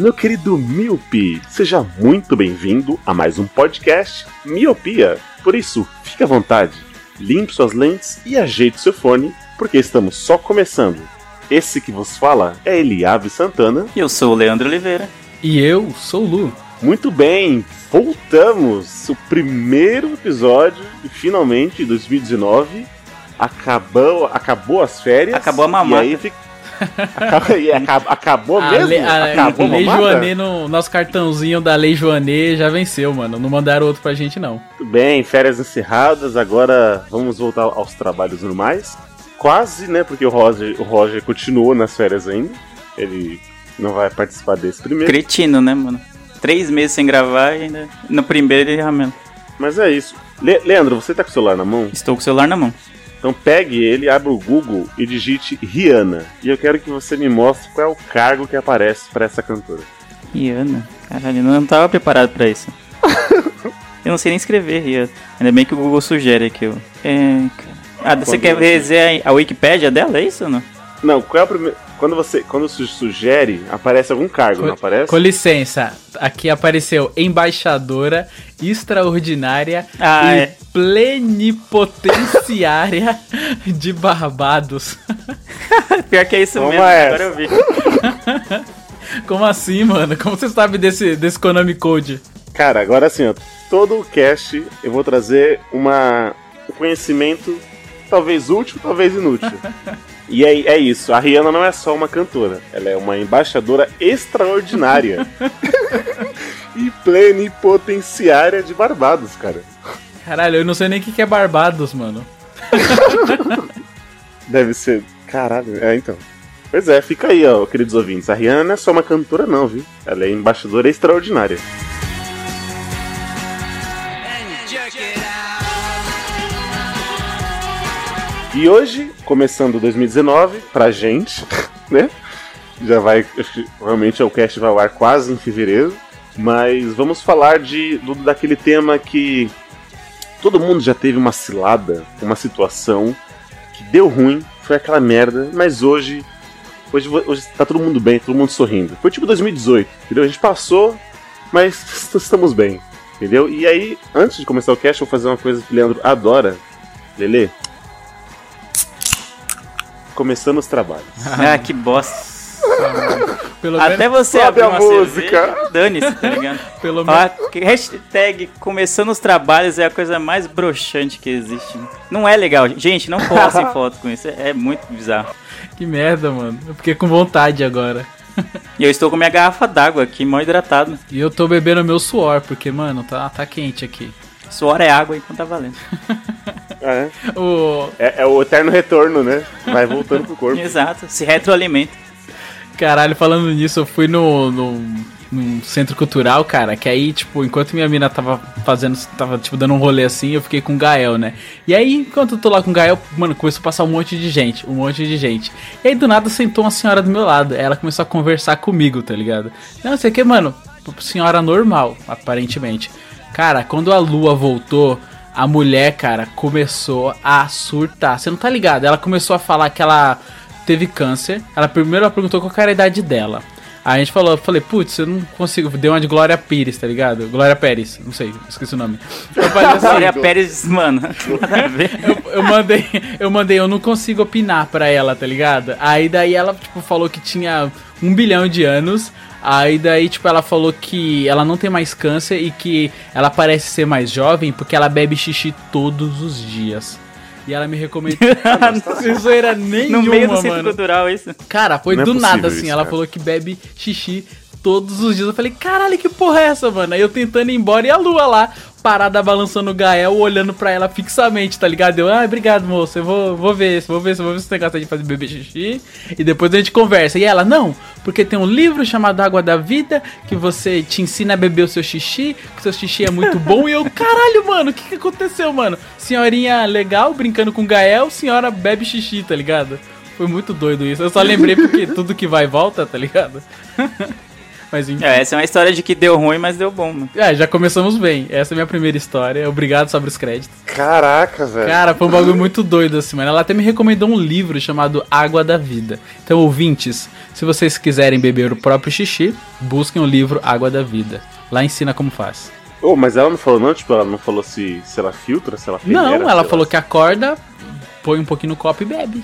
Meu querido Miopi. Seja muito bem-vindo a mais um podcast Miopia. Por isso, fique à vontade, limpe suas lentes e ajeite seu fone, porque estamos só começando. Esse que vos fala é Eliave Santana. Eu sou o Leandro Oliveira. E eu sou o Lu. Muito bem, voltamos! O primeiro episódio, e finalmente, de 2019. Acabou, acabou as férias. Acabou a mamata. E aí fica... Acabou, e acab- acabou A mesmo? lei, a, acabou Lei? Joanê, no nosso cartãozinho da Lei Joanê já venceu, mano. Não mandaram outro pra gente, não. Muito bem, férias encerradas, agora vamos voltar aos trabalhos normais. Quase, né? Porque o Roger, o Roger continuou nas férias ainda. Ele não vai participar desse primeiro. Cretino, né, mano? Três meses sem gravar e ainda. No primeiro ele já mesmo. Mas é isso. Le- Leandro, você tá com o celular na mão? Estou com o celular na mão. Então pegue ele, abra o Google e digite Rihanna. E eu quero que você me mostre qual é o cargo que aparece pra essa cantora. Rihanna. Caralho, eu não tava preparado pra isso. eu não sei nem escrever, Rihanna. Ainda bem que o Google sugere aqui. É. Ah, você Quando quer dizer a, a Wikipédia dela, é isso ou não? Não, qual é o primeiro. Quando você. Quando su- sugere, aparece algum cargo, não aparece? Com licença, aqui apareceu embaixadora extraordinária Ah, e é. plenipotenciária de Barbados. Pior que é isso Toma mesmo, essa. agora eu vi. Como assim, mano? Como você sabe desse, desse Konami Code? Cara, agora assim, ó, todo o cast eu vou trazer uma, um conhecimento talvez útil, talvez inútil. E é, é isso, a Rihanna não é só uma cantora, ela é uma embaixadora extraordinária e plenipotenciária de Barbados, cara. Caralho, eu não sei nem o que que é Barbados, mano. Deve ser. Caralho, é então. Pois é, fica aí, ó, queridos ouvintes. A Rihanna não é só uma cantora, não, viu? Ela é embaixadora extraordinária. E hoje, começando 2019, pra gente, né? Já vai. Realmente o cast vai ao ar quase em fevereiro. Mas vamos falar de do, daquele tema que todo mundo já teve uma cilada, uma situação que deu ruim, foi aquela merda, mas hoje. Hoje, hoje tá todo mundo bem, todo mundo sorrindo. Foi tipo 2018, entendeu? A gente passou, mas estamos bem, entendeu? E aí, antes de começar o cast, eu vou fazer uma coisa que o Leandro adora. Lele, começando os trabalhos. Ah, que bosta. Pelo Até menos, você abrir a uma música. dane-se, tá ligado? pelo menos, hashtag começando os trabalhos é a coisa mais broxante que existe. Não é legal. Gente, não postem foto com isso. É, é muito bizarro. que merda, mano. Eu fiquei com vontade agora. E eu estou com minha garrafa d'água aqui, mal hidratado. E eu tô bebendo meu suor, porque, mano, tá, tá quente aqui. Suor é água, então tá valendo. É, O, é, é o eterno retorno, né? Vai voltando pro corpo. Exato, se retroalimenta. Caralho, falando nisso, eu fui no, no, num centro cultural, cara, que aí, tipo, enquanto minha mina tava fazendo, tava, tipo, dando um rolê assim, eu fiquei com o Gael, né? E aí, enquanto eu tô lá com o Gael, mano, começou a passar um monte de gente, um monte de gente. E aí, do nada, sentou uma senhora do meu lado. Ela começou a conversar comigo, tá ligado? Não, sei o que, mano, senhora normal, aparentemente. Cara, quando a lua voltou, a mulher, cara, começou a surtar. Você não tá ligado? Ela começou a falar que ela teve câncer. Ela primeiro ela perguntou qual era a idade dela. Aí a gente falou, eu falei, putz, eu não consigo. Deu uma de Glória Pires, tá ligado? Glória Pérez, não sei, esqueci o nome. Falei assim, Glória Pérez, mano, eu, eu mandei, eu mandei, eu não consigo opinar pra ela, tá ligado? Aí daí ela, tipo, falou que tinha um bilhão de anos. Aí daí, tipo, ela falou que ela não tem mais câncer e que ela parece ser mais jovem porque ela bebe xixi todos os dias. E ela me recomendou. Não zoeira nenhuma, No meio do centro mano. cultural, isso. Cara, foi Não é do possível nada, assim. isso, ela cara. falou que bebe xixi todos os dias. Eu falei, caralho, que porra é essa, mano? Aí eu tentando ir embora e a lua lá, parada balançando o Gael, olhando pra ela fixamente, tá ligado? Eu, ah, obrigado, moço, eu vou, vou ver, vou ver, vou ver se você gosta de fazer bebê xixi. E depois a gente conversa. E ela, não, porque tem um livro chamado Água da Vida, que você te ensina a beber o seu xixi, que o seu xixi é muito bom. E eu, caralho, mano, o que, que aconteceu, mano? Senhorinha legal, brincando com o Gael, senhora bebe xixi, tá ligado? Foi muito doido isso. Eu só lembrei porque tudo que vai e volta, tá ligado? Mas enfim. É, essa é uma história de que deu ruim, mas deu bom, mano. É, já começamos bem. Essa é a minha primeira história. Obrigado sobre os créditos. Caraca, velho. Cara, foi um bagulho muito doido assim, mano. Ela até me recomendou um livro chamado Água da Vida. Então, ouvintes, se vocês quiserem beber o próprio xixi, busquem o livro Água da Vida. Lá ensina como faz. Ô, mas ela não falou não, tipo, ela não falou se, se ela filtra, se ela peneira, Não, ela falou que acorda, põe um pouquinho no copo e bebe.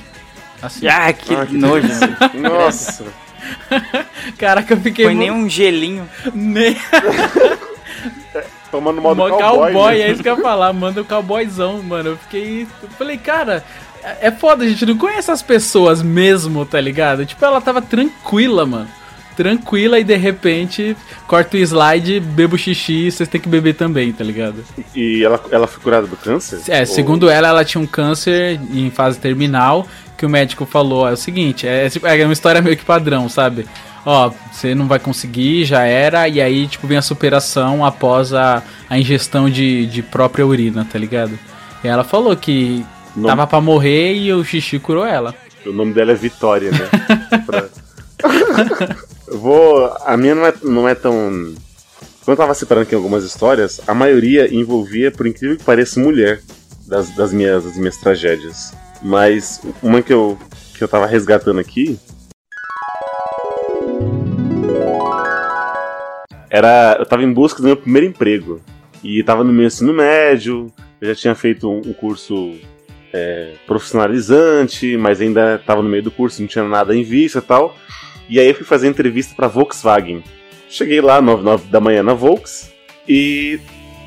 Assim. Ah, que Ah, que nojo. Nossa. Caraca, eu fiquei. Foi mu- nem um gelinho. Nem... Tomando modo Mó cowboy, cowboy, né? é isso que eu ia falar, manda o cowboyzão, mano. Eu fiquei. Eu falei, cara, é é foda, a gente não conhece as pessoas mesmo, tá ligado? Tipo, ela tava tranquila, mano. Tranquila e de repente corta o slide, bebo xixi, vocês têm que beber também, tá ligado? E ela, ela foi curada do câncer? É, Ou- segundo ela, ela tinha um câncer em fase terminal, que o médico falou, é o seguinte, é, é uma história meio que padrão, sabe? Ó, você não vai conseguir, já era, e aí, tipo, vem a superação após a, a ingestão de, de própria urina, tá ligado? E ela falou que Não. tava pra morrer e o xixi curou ela. O nome dela é Vitória, né? Pra- vou. A minha não é, não é tão. Quando eu tava separando aqui algumas histórias, a maioria envolvia, por incrível que pareça, mulher das, das, minhas, das minhas tragédias. Mas uma que eu, que eu tava resgatando aqui. Era. Eu tava em busca do meu primeiro emprego. E tava no meu ensino médio, eu já tinha feito um, curso é, profissionalizante, mas ainda estava no meio do curso, não tinha nada em vista e tal. E aí eu fui fazer entrevista para Volkswagen. Cheguei lá, 9, 9 da manhã na Volks, e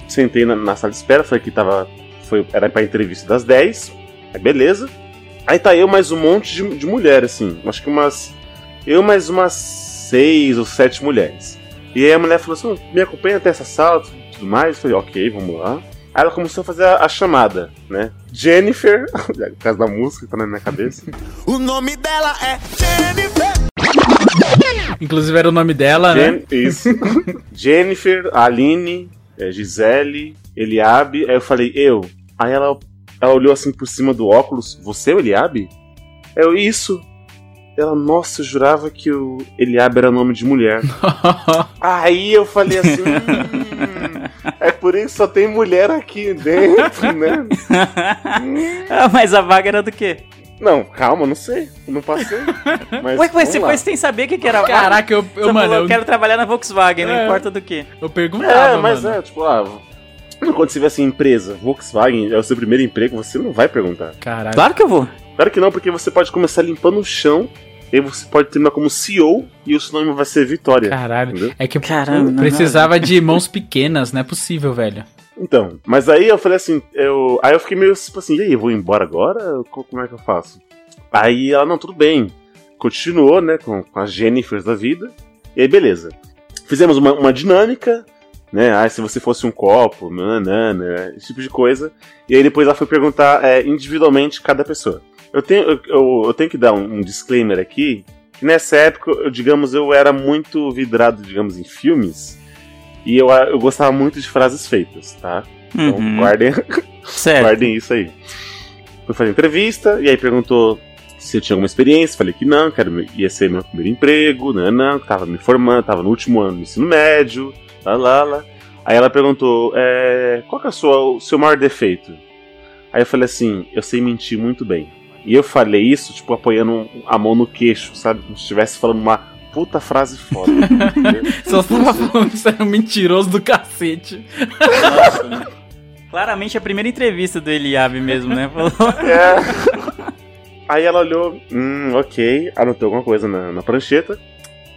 sentei na, na sala de espera, falei que tava, foi, era pra entrevista das 10, aí beleza. Aí tá eu mais um monte de, de mulher, assim, acho que umas. Eu mais umas seis ou sete mulheres. E aí a mulher falou assim: "Oh, me acompanha até essa sala e tudo mais. Eu falei, ok, vamos lá. Aí ela começou a fazer a, a chamada, né? Jennifer, por causa da música que tá na minha cabeça. O nome dela é Jennifer. Inclusive era o nome dela, né? Jen- isso. Jennifer, Aline, eh, Gisele, Eliabe. Aí eu falei, eu. Aí ela, ela olhou assim por cima do óculos. Você é o Eliabe? Eu, isso. Ela, nossa, eu jurava que o Eliabe era nome de mulher. Aí eu falei assim. "Hum, é por isso que só tem mulher aqui dentro, né? Ah, mas a vaga era do quê? Não, calma, não sei. Eu não passei. Mas Ué, você lá. foi sem saber o que, que era? Caraca, eu, eu mano, falou, eu, quero trabalhar na Volkswagen, não É. importa do que. eu perguntava, É, mas mano. é, tipo, ah, quando você vê assim, empresa, Volkswagen é o seu primeiro emprego, você não vai perguntar. Caralho. Claro que eu vou. Claro que não, porque você pode começar limpando o chão, e aí você pode terminar como CEO e o seu nome vai ser Vitória. Caralho. Entendeu? É que Caramba, não, precisava de mãos pequenas, não é possível, velho. Então, mas aí eu falei assim, eu, aí eu fiquei meio tipo assim, e aí, eu vou embora agora? Co- Como é que eu faço? Aí ela, não, tudo bem. Continuou, né, com, com as Jennifers da vida. E aí, beleza. Fizemos uma, uma dinâmica, né? Ah, se você fosse um copo, nanana, esse tipo de coisa. E aí depois ela foi perguntar é, individualmente cada pessoa. Eu tenho, eu, eu- eu tenho que dar um, um disclaimer aqui. Que nessa época, eu, digamos, eu era muito vidrado, digamos, em filmes. E eu, eu gostava muito de frases feitas, tá? Então Uhum. guardem, guardem isso aí. Fui fazer entrevista, e aí perguntou se eu tinha alguma experiência. Falei que não, que era, ia ser meu primeiro emprego, não, não, tava me formando, tava no último ano do ensino médio, lá, lá, lá. Aí ela perguntou, é, qual que é o seu, o seu maior defeito? Aí eu falei assim, eu sei mentir muito bem. E eu falei isso, tipo, apoiando a mão no queixo, sabe? Como se estivesse falando uma puta frase foda. Só tava falando que você era um mentiroso do cacete. Claramente a primeira entrevista do Eliabe mesmo, né? Falou. É. Aí ela olhou, hum, ok, anotou alguma coisa na, na prancheta.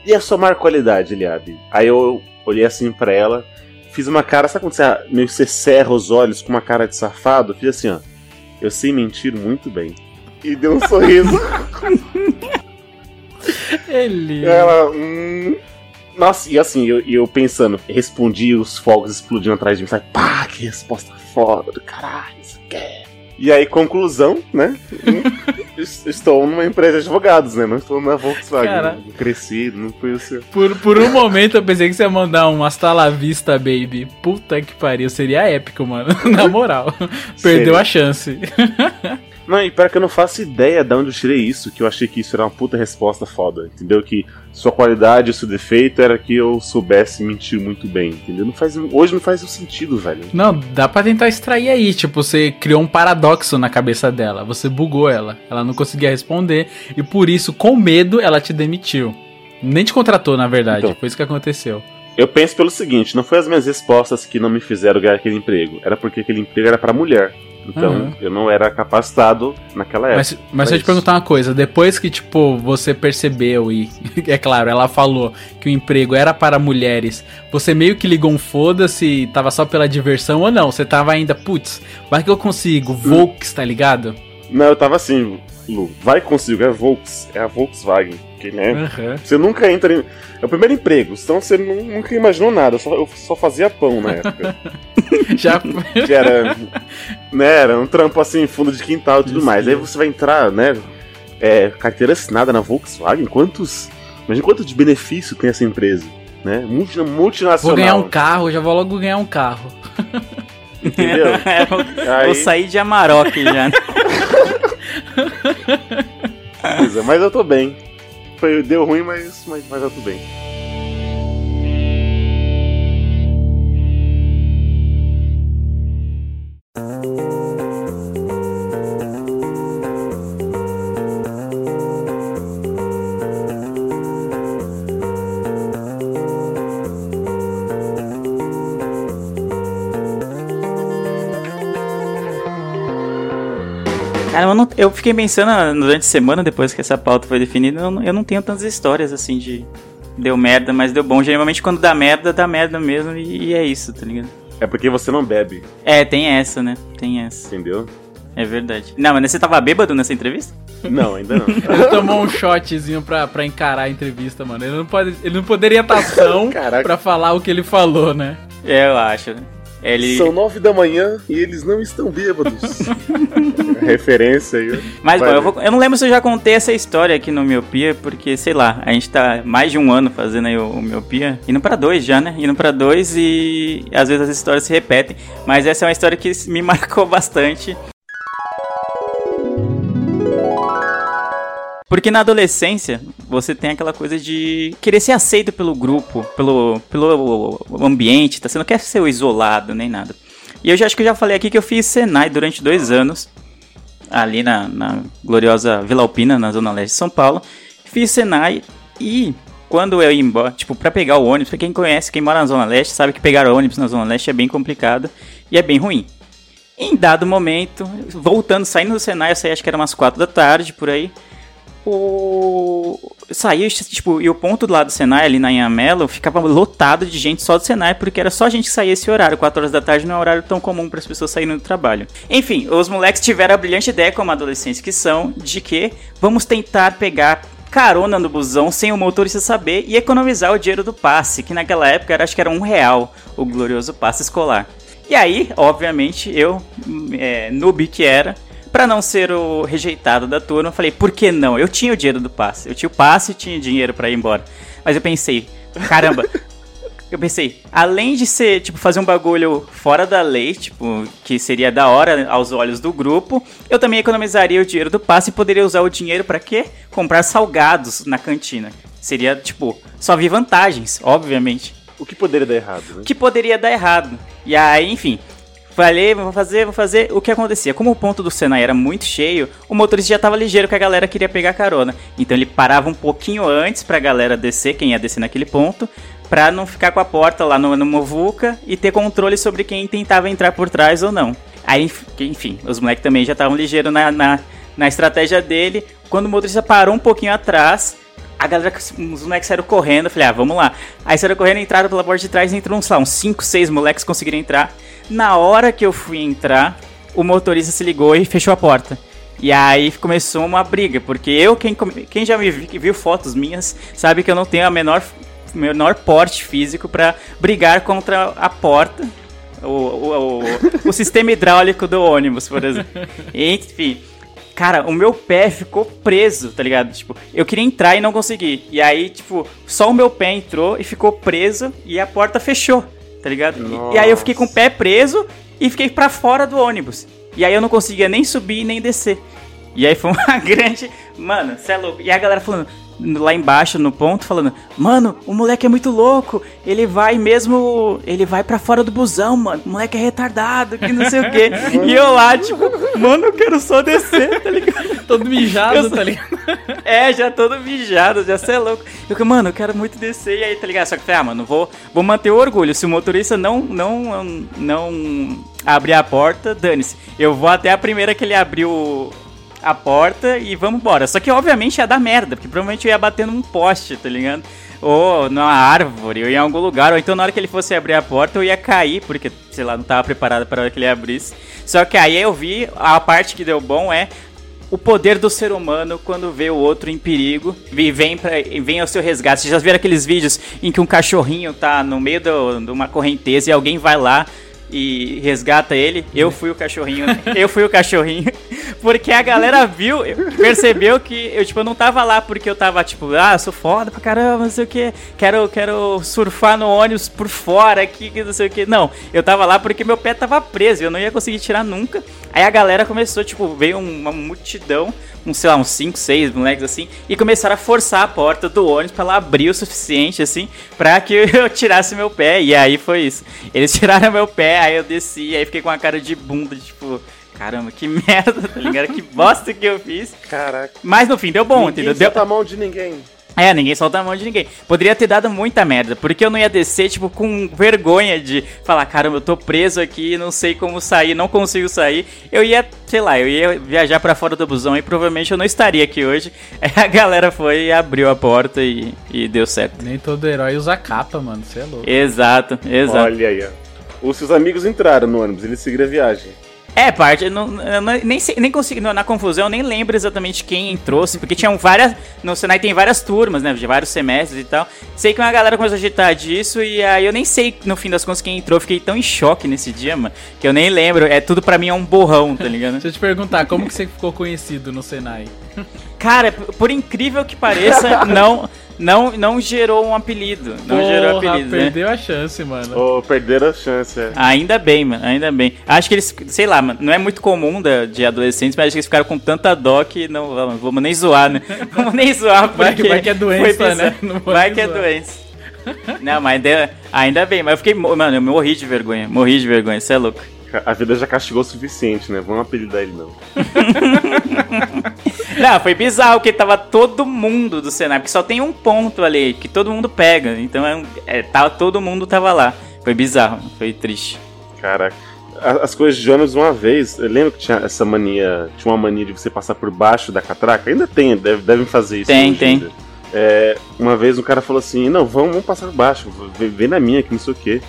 E a sua maior qualidade, Eliabe? Aí eu olhei assim pra ela, fiz uma cara, sabe quando você meio que você cerra os olhos com uma cara de safado? Fiz assim, ó. Eu sei mentir muito bem. E deu um sorriso. Ele. Ela, hum. Nossa, e assim, eu, eu pensando, respondi os fogos explodindo atrás de mim, sabe? Pá, que resposta foda do caralho, isso aqui. é. E aí, conclusão, né? Es- Estou numa empresa de advogados, né? Não estou na Volkswagen. Cara. Não Crescido, não fui o seu. Por, por um momento eu pensei que você ia mandar um hasta la vista, baby. Puta que pariu, seria épico, mano. Na moral. Perdeu a chance. Não, e pior que eu não faço ideia de onde eu tirei isso, que eu achei que isso era uma puta resposta foda, entendeu? Que sua qualidade seu defeito era que eu soubesse mentir muito bem, entendeu? Não faz, hoje não faz sentido, velho. Não, dá pra tentar extrair aí. Tipo, você criou um paradoxo na cabeça dela. Você bugou ela. Ela não conseguia responder. E por isso, com medo, ela te demitiu. Nem te contratou, na verdade. Então. Foi isso que aconteceu. Eu penso pelo seguinte, não foi as minhas respostas que não me fizeram ganhar aquele emprego, era porque aquele emprego era pra mulher. Então, Uhum. eu não era capacitado naquela época. Mas, mas deixa eu te perguntar uma coisa. Depois que, tipo, você percebeu e, é claro, ela falou que o emprego era para mulheres, você meio que ligou um foda-se e tava só pela diversão ou não? Você tava ainda, putz, vai que eu consigo, Volks, tá ligado? Não, eu tava assim, Vai consigo, é Volks, é a Volkswagen, que, né? Aham. Você nunca entra em... É o primeiro emprego, então você nu- nunca imaginou nada, eu só, eu só fazia pão na época. Já que era, né, era um trampo assim, fundo de quintal e tudo Isso, mais. Aí você vai entrar, né, é, carteira assinada na Volkswagen, quantos... Imagina quanto de benefício tem essa empresa, né? Multi- Multinacional. vou ganhar um carro, já vou logo ganhar um carro. Entendeu? É, vou, Aí- vou sair de Amarok já. É, mas eu tô bem. Foi, deu ruim, mas, mas, mas eu tô bem. Eu, fiquei pensando ah, durante a semana, depois que essa pauta foi definida, eu não, eu não tenho tantas histórias assim de deu merda, mas deu bom. Geralmente quando dá merda, dá merda mesmo e, e é isso, tá ligado? É porque você não bebe, É, tem essa, né? Tem essa. entendeu? É verdade. Não, mas você tava bêbado nessa entrevista? Não, ainda não. Ele tomou um shotzinho pra, pra encarar a entrevista, mano. Ele não, pode, ele não poderia estar são Caraca. pra falar o que ele falou, né? É, eu acho. né? Ele... São nove da manhã e eles não estão bêbados. Referência aí. Mas bom, eu, vou- eu não lembro se eu já contei essa história aqui no Miopia, porque, sei lá, a gente tá mais de um ano fazendo aí o, o Miopia, indo pra dois já, né? Indo pra dois e às vezes as histórias se repetem, mas essa é uma história que me marcou bastante. Porque na adolescência, você tem aquela coisa de querer ser aceito pelo grupo, pelo, pelo ambiente, tá? Você não quer ser isolado, nem nada. E eu já acho que eu já falei aqui que eu fiz Senai durante dois anos ali na, na gloriosa Vila Alpina, na zona leste de São Paulo. Fiz Senai e quando eu ia embora, tipo, pra pegar o ônibus, pra quem conhece, quem mora na zona leste, sabe que pegar ônibus na zona leste é bem complicado e é bem ruim. Em dado momento, voltando, saindo do Senai, eu saí acho que era umas 4 da tarde, por aí. O... Saí, tipo, e o ponto do lado do Senai, ali na Inhamelo, ficava lotado de gente só do Senai, porque era só gente que saía esse horário. 4 horas da tarde não é um horário tão comum para as pessoas saírem do trabalho. Enfim, os moleques tiveram a brilhante ideia, como adolescentes que são, de que vamos tentar pegar carona no busão sem o motorista saber e economizar o dinheiro do passe, que naquela época era, acho que era um real o glorioso passe escolar. E aí, obviamente, eu, é, noob que era, Pra não ser o rejeitado da turma, eu falei, por que não? Eu tinha o dinheiro do passe. Eu tinha o passe e tinha dinheiro pra ir embora. Mas eu pensei, caramba. eu pensei, além de ser, tipo, fazer um bagulho fora da lei, tipo, que seria da hora aos olhos do grupo, eu também economizaria o dinheiro do passe e poderia usar o dinheiro pra quê? Comprar salgados na cantina. Seria, tipo, só vi vantagens, obviamente O que poderia dar errado, né? que poderia dar errado. E aí, enfim, falei, vou fazer, vou fazer. O que acontecia? Como o ponto do Senai era muito cheio, o motorista já tava ligeiro que a galera queria pegar carona. Então ele parava um pouquinho antes pra galera descer, quem ia descer naquele ponto, pra não ficar com a porta lá no, no Movuca e ter controle sobre quem tentava entrar por trás ou não. Aí, enf- enfim, os moleques também já estavam ligeiros na, na, na estratégia dele. Quando o motorista parou um pouquinho atrás, a galera, os moleques saíram correndo, eu falei, ah, vamos lá. Aí saíram correndo, entraram pela porta de trás, entrou, sei lá, uns 5, 6 moleques conseguiram entrar. Na hora que eu fui entrar, o motorista se ligou e fechou a porta. E aí começou uma briga, porque eu, quem, quem já me vi- viu fotos minhas, sabe que eu não tenho a menor menor porte físico pra brigar contra a porta, o, o, o, o sistema hidráulico do ônibus, por exemplo. Enfim. Cara, o meu pé ficou preso, tá ligado? Tipo, eu queria entrar e não consegui. E aí, tipo, só o meu pé entrou e ficou preso e a porta fechou, tá ligado? E, e aí eu fiquei com o pé preso e fiquei pra fora do ônibus. E aí eu não conseguia nem subir nem descer. E aí foi uma grande. Mano, cê é louco. E a galera falando lá embaixo no ponto falando: "Mano, o moleque é muito louco. Ele vai mesmo, ele vai pra fora do busão, mano. O moleque é retardado, que não sei o quê". e eu lá tipo, "Mano, eu quero só descer", tá ligado? Todo mijado, Eu- tá ligado? É, já todo mijado, já cê é louco. Eu, mano, eu quero muito descer e aí, tá ligado? Só que ah, mano, vou, vou manter o orgulho. Se o motorista não, não, não abrir a porta, dane-se. Eu vou até a primeira que ele abriu a porta e vamos embora. Só que, obviamente, ia dar merda, porque provavelmente eu ia bater num poste, tá ligado? Ou numa árvore, ou em algum lugar, ou então na hora que ele fosse abrir a porta eu ia cair, porque, sei lá, não tava preparado para hora que ele abrisse. Só que aí eu vi, a parte que deu bom é o poder do ser humano quando vê o outro em perigo e vem, pra, vem ao seu resgate. Vocês já viram aqueles vídeos em que um cachorrinho tá no meio de uma correnteza e alguém vai lá e resgata ele? Eu fui o cachorrinho. eu fui o cachorrinho. Porque a galera viu, percebeu que eu, tipo, não tava lá porque eu tava, tipo, ah, sou foda pra caramba, não sei o que, quero, quero surfar no ônibus por fora aqui, que não sei o que. Não, eu tava lá porque meu pé tava preso, eu não ia conseguir tirar nunca. Aí a galera começou, tipo, veio uma multidão, uns, sei lá, uns 5, 6 moleques assim, e começaram a forçar a porta do ônibus pra ela abrir o suficiente, assim, pra que eu tirasse meu pé. E aí foi isso. Eles tiraram meu pé, aí eu desci, aí fiquei com a cara de bunda, tipo, caramba, que merda, tá ligado? Que bosta que eu fiz. Caraca. Mas no fim deu bom, Ninguém entendeu? Deu, a mão de ninguém. É, ninguém solta a mão de ninguém. Poderia ter dado muita merda, porque eu não ia descer, tipo, com vergonha de falar, caramba, eu tô preso aqui, não sei como sair, não consigo sair. Eu ia, sei lá, eu ia viajar pra fora do busão e provavelmente eu não estaria aqui hoje. Aí a galera foi e abriu a porta e, e deu certo. Nem todo herói usa capa, mano. Você é louco. Exato, exato. Olha aí, ó. Os seus amigos entraram no ônibus, eles seguiram a viagem. É, parte, não, não- nem, nem consegui, na confusão, nem lembro exatamente quem entrou, assim, porque tinham várias, no Senai tem várias turmas, né, de vários semestres e tal. Sei que uma galera começou a agitar disso e aí eu nem sei, no fim das contas, quem entrou, fiquei tão em choque nesse dia, mano, que eu nem lembro, é tudo pra mim é um borrão, tá ligado? Deixa eu te perguntar, como que você ficou conhecido no Senai? Cara, por incrível que pareça, não, não, não gerou um apelido, não gerou Porra, apelido, né? perdeu a chance, mano. Ou perderam a chance, é. Ainda bem, mano, ainda bem. Acho que eles, sei lá, mano, não é muito comum da- de adolescentes, mas acho que eles ficaram com tanta dó que não vamos, vamos nem zoar, né? Vamos nem zoar, Vai porque que- vai que é doença, né? Vai que é zoar. doença. Não, mas ainda, ainda bem, mas eu fiquei, mano, eu morri de vergonha, morri de vergonha, você é louco. A vida já castigou o suficiente, né? Vamos apelidar ele não. Não, foi bizarro, porque tava todo mundo do Senai, porque só tem um ponto ali que todo mundo pega, então é, é, tava, todo mundo tava lá. Foi bizarro, foi triste. Caraca. As coisas de ônibus, uma vez, eu lembro que tinha essa mania, tinha uma mania de você passar por baixo da catraca. Ainda tem, deve, devem fazer isso. Tem, tem. É, uma vez um cara falou assim: Não, vamos, vamos passar por baixo, vem, vem na minha, que não sei o quê.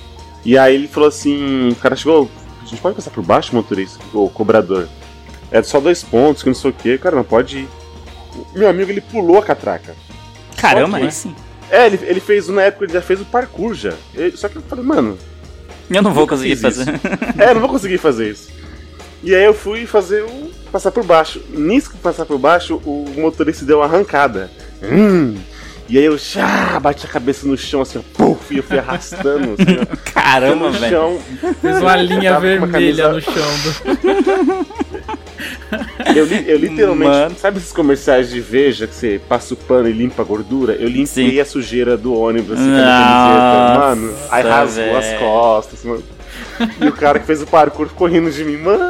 E aí ele falou assim: O cara chegou, a gente pode passar por baixo, motorista, o cobrador. É só dois pontos, que não sei o quê. Cara, não pode ir. Meu amigo, ele pulou a catraca. Caramba, que- aí sim. É, ele, ele fez, na época, ele já fez o parkour já. Ele- só que eu falei, mano, Eu não vou conseguir fazer. É, não vou conseguir fazer isso. E aí eu fui fazer o. passar por baixo. Nisso que passar por baixo, o motorista deu uma arrancada. Hum. E aí eu chá, bati a cabeça no chão assim, ó, puf, e eu fui arrastando assim, ó, Caramba, no velho. chão. Fez uma linha uma vermelha camisa- no chão do. Eu, li- eu literalmente. Mano. Sabe esses comerciais de Veja que você passa o pano e limpa a gordura? Eu limpei Sim. a sujeira do ônibus assim, Nossa. Mano, aí rasgou as velho. costas, mano. E o cara que fez o parkour ficou rindo de mim, mano.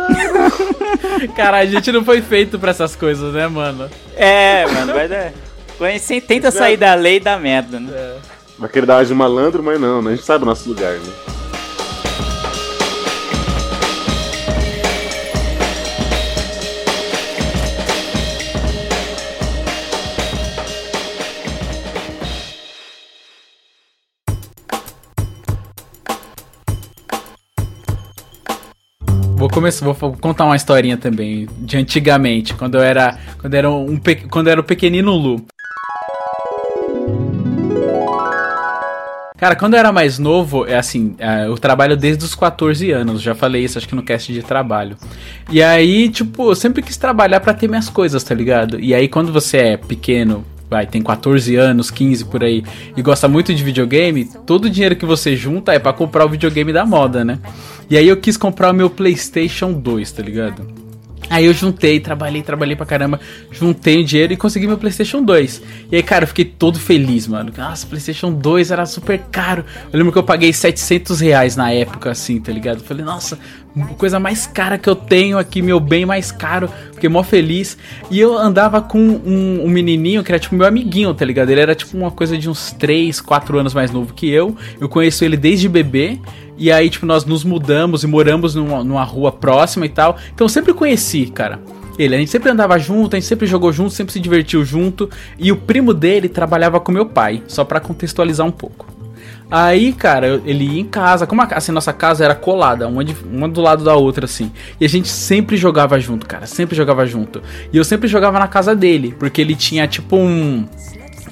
Cara, a gente não foi feito pra essas coisas, né, mano? É, mano, vai dar. Quando você tenta sair da lei da merda, né? É. Vai querer dar de malandro, mas não, né? A gente sabe o nosso lugar, né? Vou começar, vou contar uma historinha também de antigamente, quando eu era, quando era um, quando eu era o pequenino Lu. Cara, quando eu era mais novo, é assim, é, eu trabalho desde os 14 anos, já falei isso, acho que no cast de trabalho. E aí, tipo, eu sempre quis trabalhar pra ter minhas coisas, tá ligado? E aí, quando você é pequeno, vai, tem 14 anos, 15 por aí, e gosta muito de videogame, todo o dinheiro que você junta é pra comprar o videogame da moda, né? E aí eu quis comprar o meu PlayStation 2, tá ligado? Aí eu juntei, trabalhei, trabalhei pra caramba, juntei o dinheiro e consegui meu PlayStation 2. E aí, cara, eu fiquei todo feliz, mano. Nossa, PlayStation 2 era super caro. Eu lembro que eu paguei 700 reais na época, assim, tá ligado? Eu falei, nossa, coisa mais cara que eu tenho aqui, meu bem mais caro. Fiquei mó feliz. E eu andava com um, um menininho que era tipo meu amiguinho, tá ligado? Ele era tipo uma coisa de uns 3, 4 anos mais novo que eu. Eu conheço ele desde bebê. E aí, tipo, nós nos mudamos e moramos numa, numa rua próxima e tal. Então eu sempre conheci, cara. Ele, a gente sempre andava junto, a gente sempre jogou junto, sempre se divertiu junto. E o primo dele trabalhava com meu pai, só para contextualizar um pouco. Aí, cara, ele ia em casa, como a, assim, nossa casa era colada, uma, de, uma do lado da outra, assim. E a gente sempre jogava junto, cara, sempre jogava junto. E eu sempre jogava na casa dele, porque ele tinha tipo um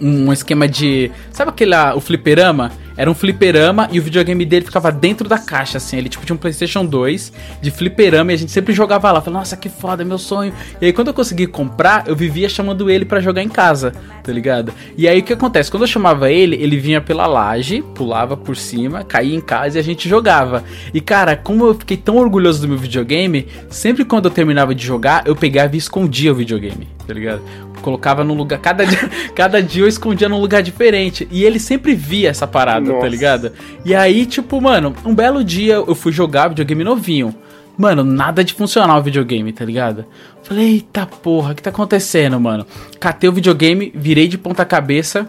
um esquema de. Sabe aquele. O fliperama? Era um fliperama e o videogame dele ficava dentro da caixa, assim. Ele tipo tinha um PlayStation 2 de fliperama e a gente sempre jogava lá. Falei, nossa, que foda, meu sonho. E aí quando eu consegui comprar, eu vivia chamando ele para jogar em casa, tá ligado? E aí o que acontece? Quando eu chamava ele, ele vinha pela laje, pulava por cima, caía em casa e a gente jogava. E cara, como eu fiquei tão orgulhoso do meu videogame, sempre quando eu terminava de jogar, eu pegava e escondia o videogame, tá ligado? Colocava num lugar. Cada dia, cada dia eu escondia num lugar diferente. E ele sempre via essa parada, tá Nossa. tá ligado? E aí, tipo, mano, um belo dia eu fui jogar videogame novinho. Mano, nada de funcionar o videogame, tá ligado? Falei, eita porra, o que tá acontecendo, mano? Catei o videogame, virei de ponta cabeça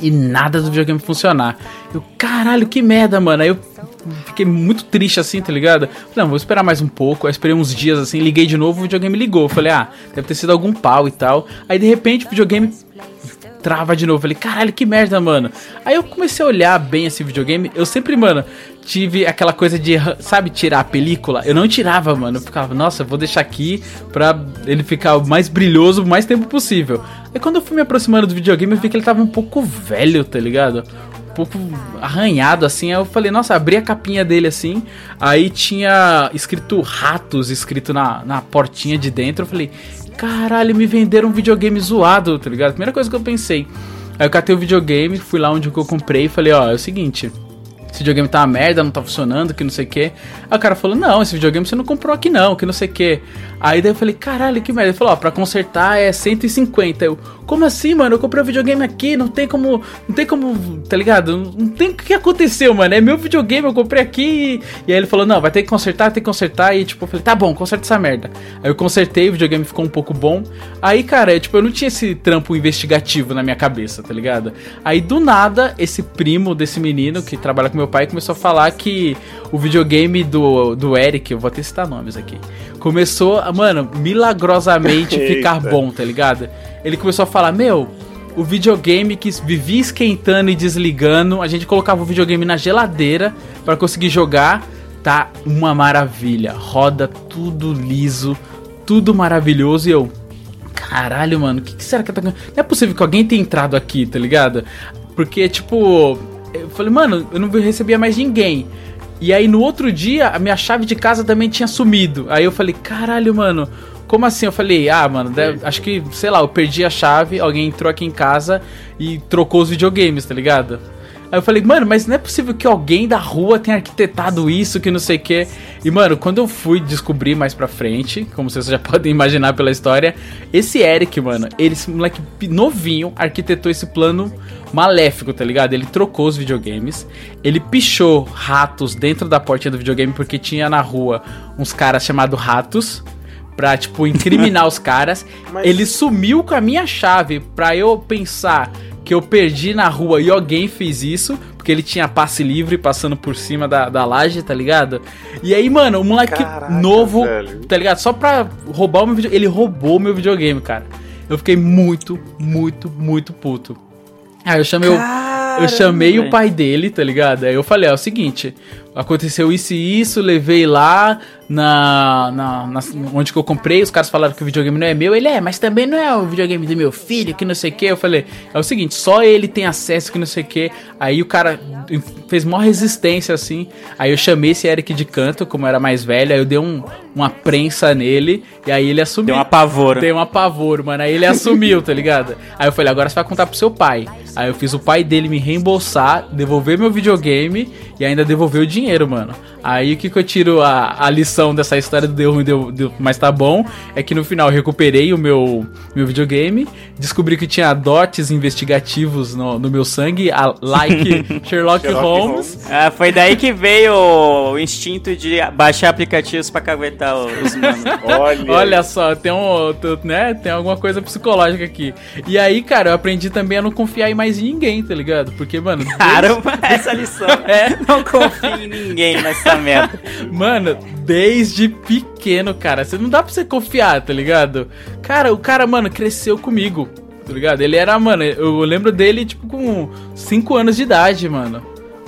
e nada do videogame funcionar. Eu, caralho, que merda, mano. Aí eu fiquei muito triste assim, tá ligado? Não, vou esperar mais um pouco. Aí esperei uns dias assim, liguei de novo, o videogame ligou. Falei, ah, deve ter sido algum pau e tal. Aí de repente o videogame trava de novo. Falei, caralho, que merda, mano. Aí eu comecei a olhar bem esse videogame. Eu sempre, mano, tive aquela coisa de, sabe, tirar a película. Eu não tirava, mano. Eu ficava, nossa, vou deixar aqui pra ele ficar o mais brilhoso o mais tempo possível. Aí quando eu fui me aproximando do videogame, eu vi que ele tava um pouco velho, tá ligado? Pouco arranhado assim. Aí eu falei, nossa, abri a capinha dele assim. Aí tinha escrito ratos escrito na, na portinha de dentro. Eu falei, caralho, me venderam um videogame zoado, tá ligado? Primeira coisa que eu pensei. Aí eu catei o videogame, fui lá onde eu comprei e falei, ó, é o seguinte. Esse videogame tá uma merda, não tá funcionando, que não sei o que. Aí o cara falou, não, esse videogame você não comprou aqui não, que não sei o que. Aí daí eu falei, caralho, que merda. Ele falou, ó, pra consertar é 150. Eu, como assim, mano? Eu comprei o um videogame aqui, não tem como. Não tem como. Tá ligado? Não tem o que aconteceu, mano. É meu videogame, eu comprei aqui. E aí ele falou, não, vai ter que consertar, tem que consertar. E tipo, eu falei, tá bom, conserta essa merda. Aí eu consertei, o videogame ficou um pouco bom. Aí, cara, é, tipo, eu não tinha esse trampo investigativo na minha cabeça, tá ligado? Aí do nada, esse primo desse menino que trabalha com meu pai começou a falar que o videogame do, do Eric, eu vou até citar nomes aqui, começou, a, mano, milagrosamente ficar bom, tá ligado? Ele começou a falar, meu, o videogame que vivia esquentando e desligando, a gente colocava o videogame na geladeira para conseguir jogar, tá uma maravilha, roda tudo liso, tudo maravilhoso e eu, caralho, mano, o que, que será que tá Não é possível que alguém tenha entrado aqui, tá ligado? Porque, tipo, eu falei, mano, eu não recebia mais ninguém. E aí no outro dia, a minha chave de casa também tinha sumido. Aí eu falei, caralho, mano, como assim? Eu falei, ah, mano, deve- acho que, sei lá, eu perdi a chave, alguém entrou aqui em casa e trocou os videogames, tá ligado? Aí eu falei, mano, mas não é possível que alguém da rua tenha arquitetado isso, que não sei o que. E, mano, quando eu fui descobrir mais pra frente, como vocês já podem imaginar pela história, esse Eric, mano, ele, esse moleque novinho, arquitetou esse plano maléfico, tá ligado? Ele trocou os videogames, ele pichou ratos dentro da portinha do videogame porque tinha na rua uns caras chamados ratos. Pra, tipo, incriminar os caras. Mas- Ele sumiu com a minha chave pra eu pensar que eu perdi na rua e alguém fez isso, porque ele tinha passe livre passando por cima da, da laje, tá ligado? E aí, mano, o moleque Caraca, novo, velho. tá ligado? Só pra roubar o meu videogame. Ele roubou o meu videogame, cara. Eu fiquei muito, muito, muito puto. Aí eu chamei o. Eu chamei o pai dele, tá ligado? Aí eu falei, ó, é o seguinte, aconteceu isso e isso, levei lá na, na, na- onde que eu comprei, os caras falaram que o videogame não é meu, ele é, mas também não é o videogame do meu filho, que não sei o que. Eu falei, é o seguinte, só ele tem acesso, que não sei o que. Aí o cara fez maior resistência assim. Aí eu chamei esse Eric de canto, como era mais velho, aí eu dei um, uma prensa nele, e aí ele assumiu. Deu uma pavora. Tem um apavoro, mano. Aí ele assumiu, tá ligado? Aí eu falei, agora você vai contar pro seu pai. Aí eu fiz o pai dele me reembolsar, devolver meu videogame e ainda devolver o dinheiro, mano. Aí o que, que eu tiro a, a lição dessa história do deu ruim, deu, deu- mas tá bom, é que no final eu recuperei o meu, meu videogame, descobri que tinha dotes investigativos no, no meu sangue, a, like Sherlock, Sherlock Holmes. Ah, foi daí que veio o instinto de baixar aplicativos pra caguetar os manos. Olha, Olha só, tem um, né, tem alguma coisa psicológica aqui. E aí, cara, eu aprendi também a não confiar em mais em ninguém, tá ligado? Porque, mano, Caramba, essa lição. É. Não confio em ninguém nessa merda. Mano, desde pequeno, cara, você não dá pra você confiar, tá ligado? Cara, o cara, mano, cresceu comigo, tá ligado? Ele era, mano, eu lembro dele, tipo, com 5 anos de idade, mano.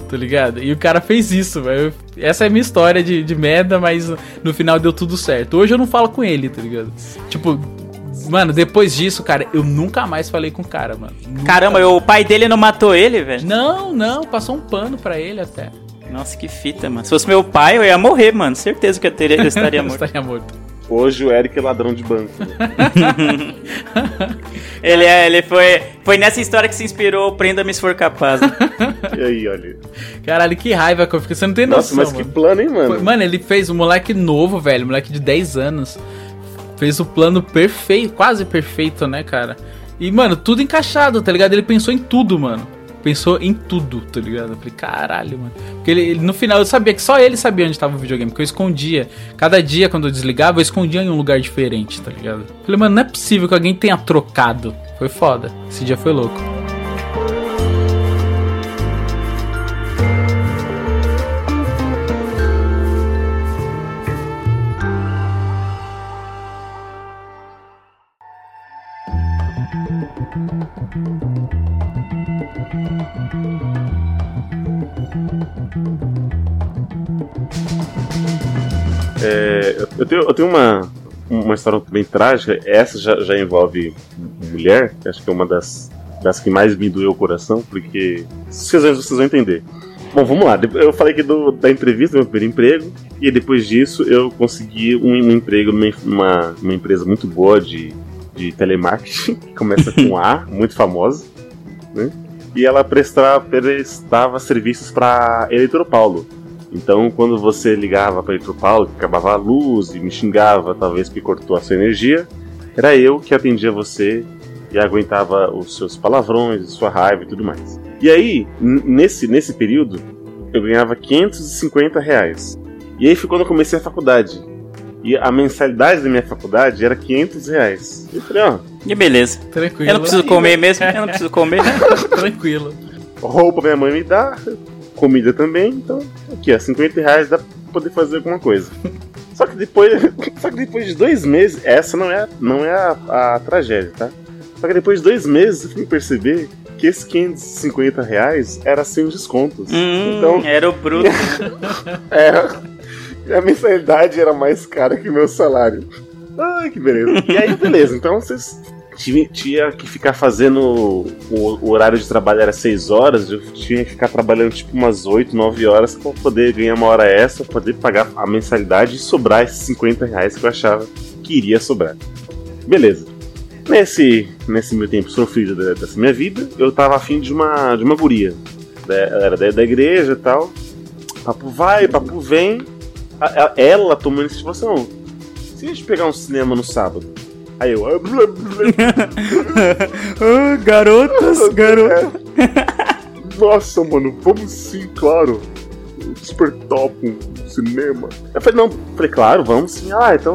Tá ligado? E o cara fez isso, velho. Essa é a minha história de, de merda, mas no final deu tudo certo. Hoje eu não falo com ele, tá ligado? Tipo, mano, depois disso, cara, eu nunca mais falei com o cara, mano. Nunca. Caramba, o pai dele não matou ele, velho? Não, não, passou um pano pra ele até. Nossa, que fita, mano. Se fosse meu pai, eu ia morrer, mano. Certeza que eu, teria, eu estaria morto. Estaria morto. hoje o Eric é ladrão de banco. né? Ele, é, ele foi, foi nessa história que se inspirou o Prenda-me se for capaz. né? E aí, olha. Caralho, que raiva que eu fiquei. Você não tem Nossa, noção, mas mano. que plano, hein, mano? Foi- Mano, ele fez um moleque novo, velho, moleque de 10 anos. Fez o plano perfeito, quase perfeito, né, cara? E, mano, tudo encaixado, tá ligado? Ele pensou em tudo, mano. Pensou em tudo, tá ligado? Eu falei, caralho, mano. Porque ele, ele- no final eu sabia que só ele sabia onde tava o videogame, porque eu escondia. Cada dia, quando eu desligava, eu escondia em um lugar diferente, tá ligado? Eu falei, mano, não é possível que alguém tenha trocado. Foi foda. Esse dia foi louco. Eu- tenho, eu tenho uma, uma história bem trágica. Essa já, já envolve mulher, que acho que é uma das, das que mais me doeu o coração, porque vocês, vão- vocês vão entender. Bom, vamos lá. Eu falei aqui do, da entrevista, do meu primeiro emprego, e depois disso eu consegui um, um emprego numa, numa empresa muito boa de, de telemarketing, que começa com A, muito famosa, né? E ela prestava, prestava serviços para Eletropaulo. Então, quando você ligava para Eletropaulo, que acabava a luz e me xingava, talvez porque cortou a sua energia, era eu que atendia você e aguentava os seus palavrões, sua raiva e tudo mais. E aí, nesse, nesse período, eu ganhava 550 reais. E aí foi quando eu comecei a faculdade. E a mensalidade da minha faculdade era 500 reais. Eu falei, ó, E beleza. Tranquilo. Eu não preciso comer mesmo, eu não preciso comer. Tranquilo. roupa minha mãe me dá, comida também, então aqui, ó, 50 reais dá pra poder fazer alguma coisa. Só que depois, só que depois de dois meses, essa não é, não é a, a tragédia, tá? Só que depois de dois meses eu fui perceber que esses 550 reais era sem os descontos. Hum, Então, era o bruto. é, a mensalidade era mais cara que o meu salário. Ai, que beleza. E aí, beleza, então vocês tinha, tinha que ficar fazendo. O, o horário de trabalho era 6 horas, eu tinha que ficar trabalhando tipo umas 8, 9 horas pra poder ganhar uma hora pra poder pagar a mensalidade e sobrar esses 50 reais que eu achava que iria sobrar. Beleza. Nesse, nesse meu tempo sofrido dessa minha vida, eu tava afim de uma, de uma guria. Ela era da, da igreja e tal. Papo vai, papo vem. A- a- Ela tomou a iniciativa assim, "Não, se a gente pegar um cinema no sábado? Aí eu. "Ah, blá, Ah, garotas, garotas. Nossa, mano, vamos sim, claro. Super top, um cinema. Eu falei, não, falei, claro, vamos sim. Ah, então.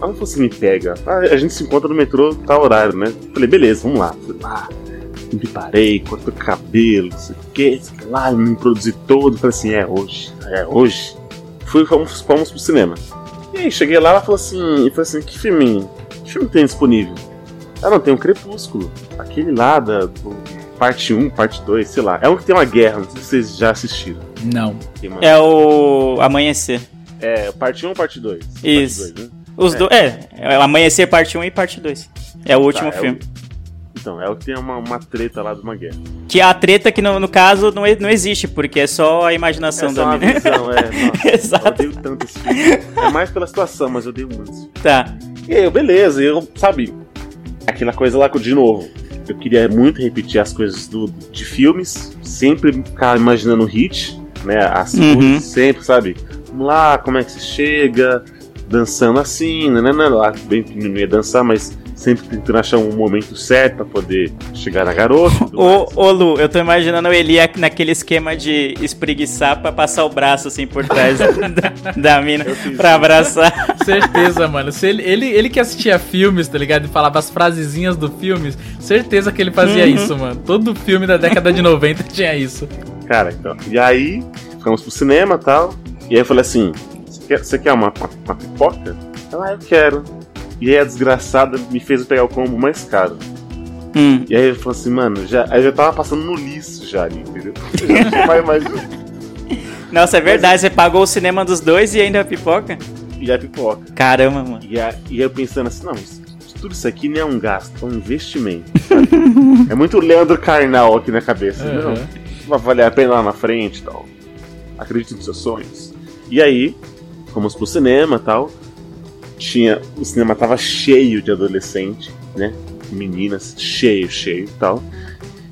Onde você me pega? Ah, a gente se encontra no metrô, tá horário, né? Falei, beleza, vamos lá. Falei, ah, me preparei, cortei o cabelo, não sei o que, sei lá, me produzi todo. Falei assim, é hoje, é hoje. Fui, fomos, fomos pro cinema. E aí, cheguei lá, ela falou assim, e falou assim, que filme, que filme tem disponível? Ah, não, tem um Crepúsculo. Aquele lá da do parte 1, parte 2, sei lá. É um que tem uma guerra, não sei se vocês já assistiram. Não. Mano, É o Amanhecer. é, parte 1 ou parte 2? Isso. Parte dois, né? Os É. do... é, é Amanhecer parte 1 e parte 2. É o último Tá, é o- filme. Então, é o que tem uma, uma treta lá de uma guerra. Que a treta que no, no caso não, não existe, porque é só a imaginação é só da uma menina. visão, é. Nossa, Exato. Eu odeio tanto esse filme. É mais pela situação, mas eu odeio muito. esse filme. Tá. E aí, eu, beleza, eu, sabe, aquela coisa lá de novo. Eu queria muito repetir as coisas do, de filmes, sempre ficar imaginando o hit, né? As Uhum. coisas, sempre, sabe? Vamos lá, como é que se chega, dançando assim, né? Lá, bem não ia dançar, mas sempre tentando achar um momento certo pra poder chegar na garota. Ô, ô Lu, eu tô imaginando o Eli aqui naquele esquema de espreguiçar pra passar o braço assim por trás da, da mina pra isso. abraçar. Certeza, mano. Se ele, ele, ele que assistia filmes, tá ligado? E falava as frasezinhas do filme, certeza que ele fazia Uhum. isso, mano. Todo filme da década de 90 tinha isso. Cara, então. E aí, ficamos pro cinema e tal. E aí eu falei assim: Você quer, quer uma, uma, uma pipoca? Ela, ah, eu quero. E aí a desgraçada me fez eu pegar o combo mais caro. Hum. E aí ele falou assim, mano, já, aí eu já tava passando no lixo já ali, entendeu? Eu já não tinha mais. Nossa, é verdade, você pagou o cinema dos dois e ainda a pipoca? E a pipoca. Caramba, mano. E, a, e eu pensando assim, não, isso- tudo isso aqui não é um gasto, é um investimento. é muito Leandro Carnal aqui na cabeça. Não, Uhum. vai valer a pena lá na frente e tal. Acredite nos seus sonhos. E aí, fomos pro cinema e tal. Tinha. O cinema tava cheio de adolescente, né? Meninas, cheio, cheio e tal.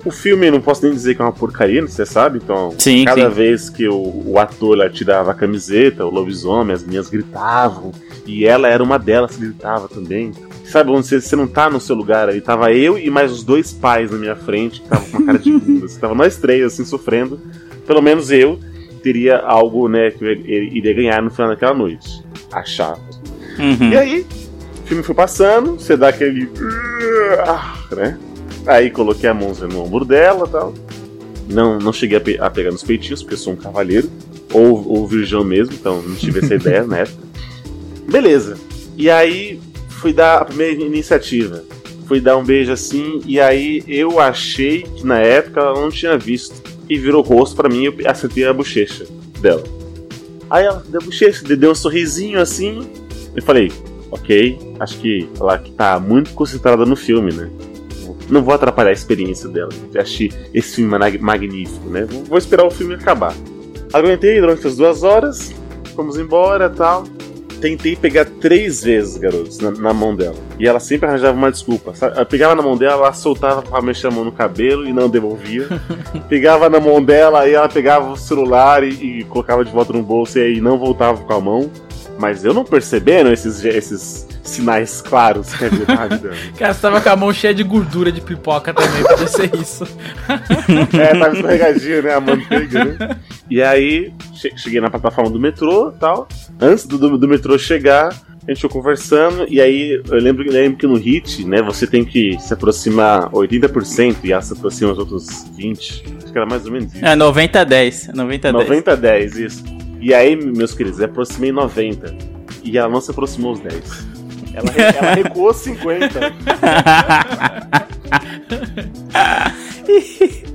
O filme, não posso nem dizer que é uma porcaria, você sabe? Então, Sim, cada sim. vez que o, o ator lá tirava a camiseta, o lobisomem, as meninas gritavam. E ela era uma delas que gritava também. Sabe, onde você, você não tá no seu lugar aí? Tava eu e mais os dois pais na minha frente, que estavam com uma cara de bunda. Tava nós três, assim, sofrendo. Pelo menos eu teria algo, né, que eu iria ganhar no final daquela noite. Achava. Uhum. E aí, o filme foi passando, você dá aquele. Né? Aí coloquei a mãozinha no ombro dela tal. Não, não cheguei a, pe- a pegar nos peitinhos, porque sou um cavalheiro. Ou, ou virgão mesmo, então não tive essa ideia na época. Beleza. E aí fui dar a primeira iniciativa. Fui dar um beijo assim, e aí eu achei que na época ela não tinha visto. E virou o rosto pra mim e eu acertei a bochecha dela. Aí ela deu a bochecha, deu um sorrisinho assim. Eu falei, ok, acho que ela tá muito concentrada no filme, né? Não vou atrapalhar a experiência dela. Eu achei esse filme mag- magnífico, né? Vou- Vou esperar o filme acabar. Aguentei durante as duas horas, fomos embora tal. Tentei pegar três vezes, garotos, na, na mão dela. E ela sempre arranjava uma desculpa. sabe? Eu pegava na mão dela, ela soltava pra mexer a mão no cabelo e não devolvia. pegava na mão dela, aí ela pegava o celular e, e colocava de volta no bolso e aí não voltava com a mão. Mas eu não percebendo esses, esses sinais claros que é verdade. Cara, você tava com a mão cheia de gordura de pipoca também, podia ser isso. É, tava escorregadinho, né? A manteiga, né? E aí, che- cheguei na plataforma do metrô e tal. Antes do, do, do metrô chegar, a gente foi conversando. E aí, eu lembro, eu lembro que no HIT, né? Você tem que se aproximar 80% e ela se aproxima os outros 20%. Acho que era mais ou menos isso. É 90 a 10. 90 a 10. 90 a 10, isso. E aí, meus queridos, eu aproximei 90. E ela não se aproximou os 10. Ela, ela recuou 50.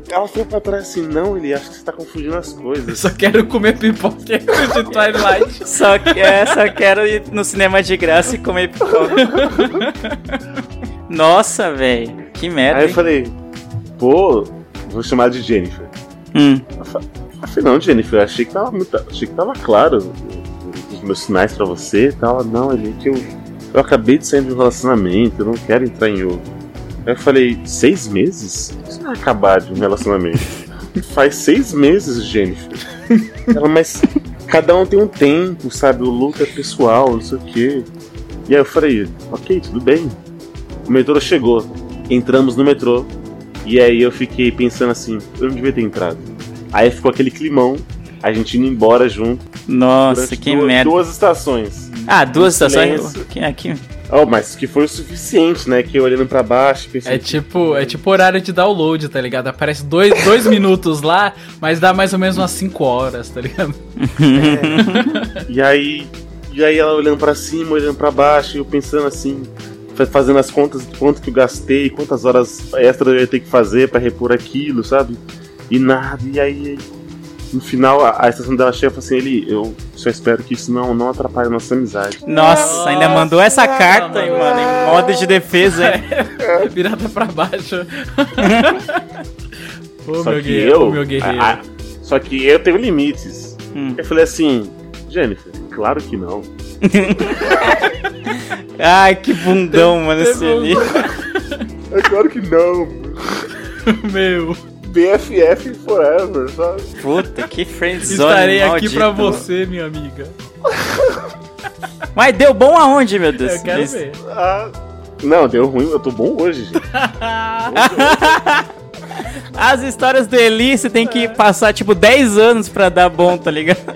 Ela foi pra trás assim, não, ele acha que você tá confundindo as Eu coisas. só quero comer pipoca de Twilight. Só, que, é, só quero ir no cinema de graça e comer pipoca. Nossa, velho. Que merda. Aí eu hein? falei, pô, vou chamar de Jennifer. Hum. Falei, não, Jennifer, eu achei que tava muito. Achei que tava claro os meus sinais pra você e tal. Não, ele que eu. Eu acabei de sair de um relacionamento, eu não quero entrar em outro. Aí eu falei, seis meses? Isso não é acabar de um relacionamento. Faz seis meses, Jennifer. Ela, mas cada um tem um tempo, sabe? O luto é pessoal, não sei o quê. E aí eu falei, ok, tudo bem. O metrô chegou. Entramos no metrô. E aí eu fiquei pensando assim, eu não devia ter entrado. Aí ficou aquele climão, a gente indo embora junto. Nossa, que duas, merda. duas estações. Ah, duas estações? silêncio. Aqui, aqui. Oh, mas que foi o suficiente, né? Que eu olhando pra baixo, pensei, É tipo, é tipo horário de download, tá ligado? Aparece dois, dois minutos lá, mas dá mais ou menos umas 5 horas, tá ligado? E aí, e aí ela olhando pra cima, olhando pra baixo, e eu pensando assim, fa- fazendo as contas de quanto que eu gastei, quantas horas extra eu ia ter que fazer pra repor aquilo, sabe? E nada, e aí no final a, a estação dela chega e fala assim, ele, eu só espero que isso não, não atrapalhe a nossa amizade. Nossa, ainda mandou essa carta, hein, mano, em modo de defesa. hein? Virada pra baixo. Ô, só meu que guerreiro, eu. meu guerreiro. a- a- só que eu tenho limites. Hum. Eu falei assim, Jennifer, claro que não. Ai, que bundão, mano, esse ali. É claro que não. Meu, BFF forever, sabe? Puta, que friendzone estarei aqui maldito. pra você, minha amiga. Mas deu bom aonde, meu Deus? Eu quero Isso. ver. Ah, não, deu ruim, eu tô bom hoje, gente. As histórias do Eli, você tem que passar, tipo, 10 anos pra dar bom, tá ligado?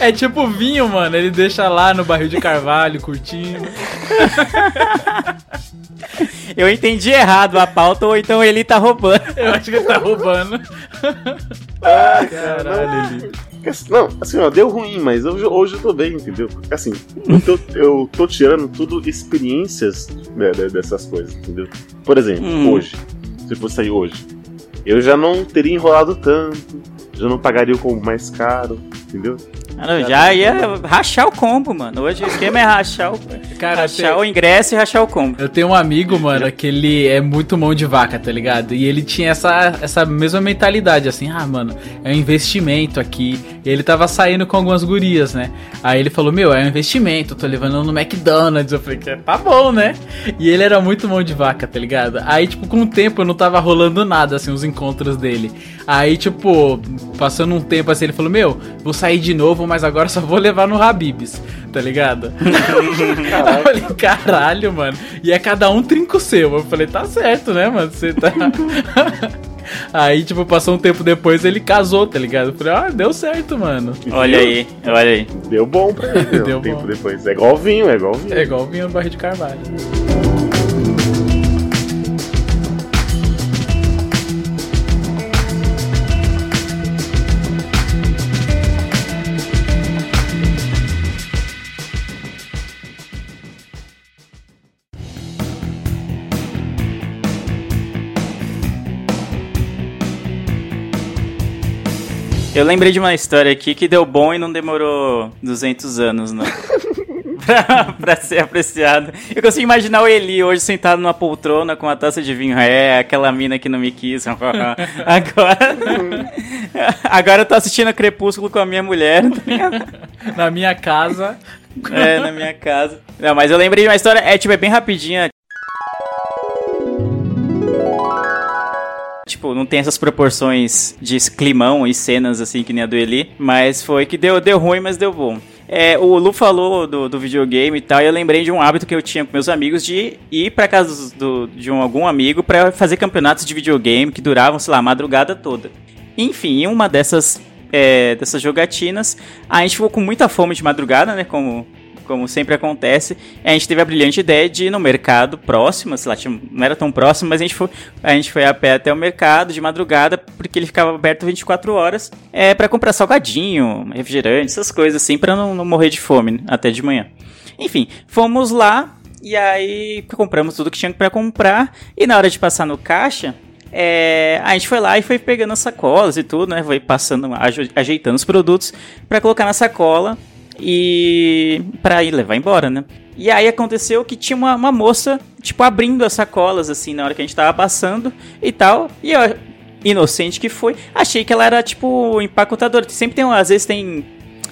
É tipo vinho, mano. Ele deixa lá no barril de carvalho, curtindo. Eu entendi errado a pauta, ou então ele tá roubando. Eu acho que ele tá roubando. Ai, Caralho, Eli. Não, assim, ó, deu ruim, mas hoje, hoje eu tô bem, entendeu? Assim, eu tô, eu tô tirando tudo experiências né, de- dessas coisas, entendeu? Por exemplo, Hum. hoje, se eu fosse sair hoje, eu já não teria enrolado tanto, já não pagaria o combo mais caro, entendeu? Ah, não, já ia rachar o combo, mano. Hoje o esquema é rachar o, Cara, rachar tem- o ingresso e rachar o combo. Eu tenho um amigo, mano, que ele é muito mão de vaca, tá ligado? E ele tinha essa, essa mesma mentalidade, assim, ah, mano, é um investimento aqui. E ele tava saindo com algumas gurias, né? Aí ele falou, meu, é um investimento, tô levando no McDonald's. Eu falei, tá bom, né? E ele era muito mão de vaca, tá ligado? Aí, tipo, com o tempo não tava rolando nada, assim, os encontros dele. Aí, tipo, passando um tempo assim, ele falou, meu, vou sair de novo, mas agora só vou levar no Habibs, tá ligado? Eu falei, caralho, mano. E é cada um trinco seu. Eu falei, tá certo, né, mano? Você tá. Aí, tipo, passou um tempo depois ele casou, tá ligado? Eu falei, ah, deu certo, mano. Olha aí, olha aí. Deu bom pra ele, deu Deu um tempo bom. depois. É igual vinho, é igual vinho. É igual vinho no barril de carvalho. Eu lembrei de uma história aqui que deu bom e não demorou 200 anos, não. pra, pra ser apreciado. Eu consigo imaginar o Eli hoje sentado numa poltrona com uma taça de vinho. É, aquela mina que não me quis. Agora. Agora eu tô assistindo a Crepúsculo com a minha mulher. Na minha casa. É, na minha casa. Não, mas eu lembrei de uma história. É, tipo, é bem rapidinha. Tipo, não tem essas proporções de climão e cenas assim que nem a do Eli, mas foi que deu, deu ruim, mas deu bom. É, o Lu falou do, do videogame e tal, e eu lembrei de um hábito que eu tinha com meus amigos de ir pra casa do, de um, algum amigo pra fazer campeonatos de videogame que duravam, sei lá, a madrugada toda. Enfim, em uma dessas, é, dessas jogatinas, a gente ficou com muita fome de madrugada, né? Como, como sempre acontece. A gente teve a brilhante ideia de ir no mercado próximo, sei lá, não era tão próximo, mas a gente, foi, a gente foi a pé até o mercado de madrugada, porque ele ficava aberto 24 horas, é, para comprar salgadinho, refrigerante, essas coisas assim, pra não, não morrer de fome né, até de manhã. Enfim, fomos lá e aí compramos tudo que tinha pra comprar. E na hora de passar no caixa, é, a gente foi lá e foi pegando as sacolas e tudo, né? Foi passando, ajeitando os produtos pra colocar na sacola e pra ir levar embora, né? E aí aconteceu que tinha uma, uma moça, tipo, abrindo as sacolas, assim, na hora que a gente tava passando e tal. E eu, inocente que foi, achei que ela era, tipo, empacotadora. Sempre tem, às vezes tem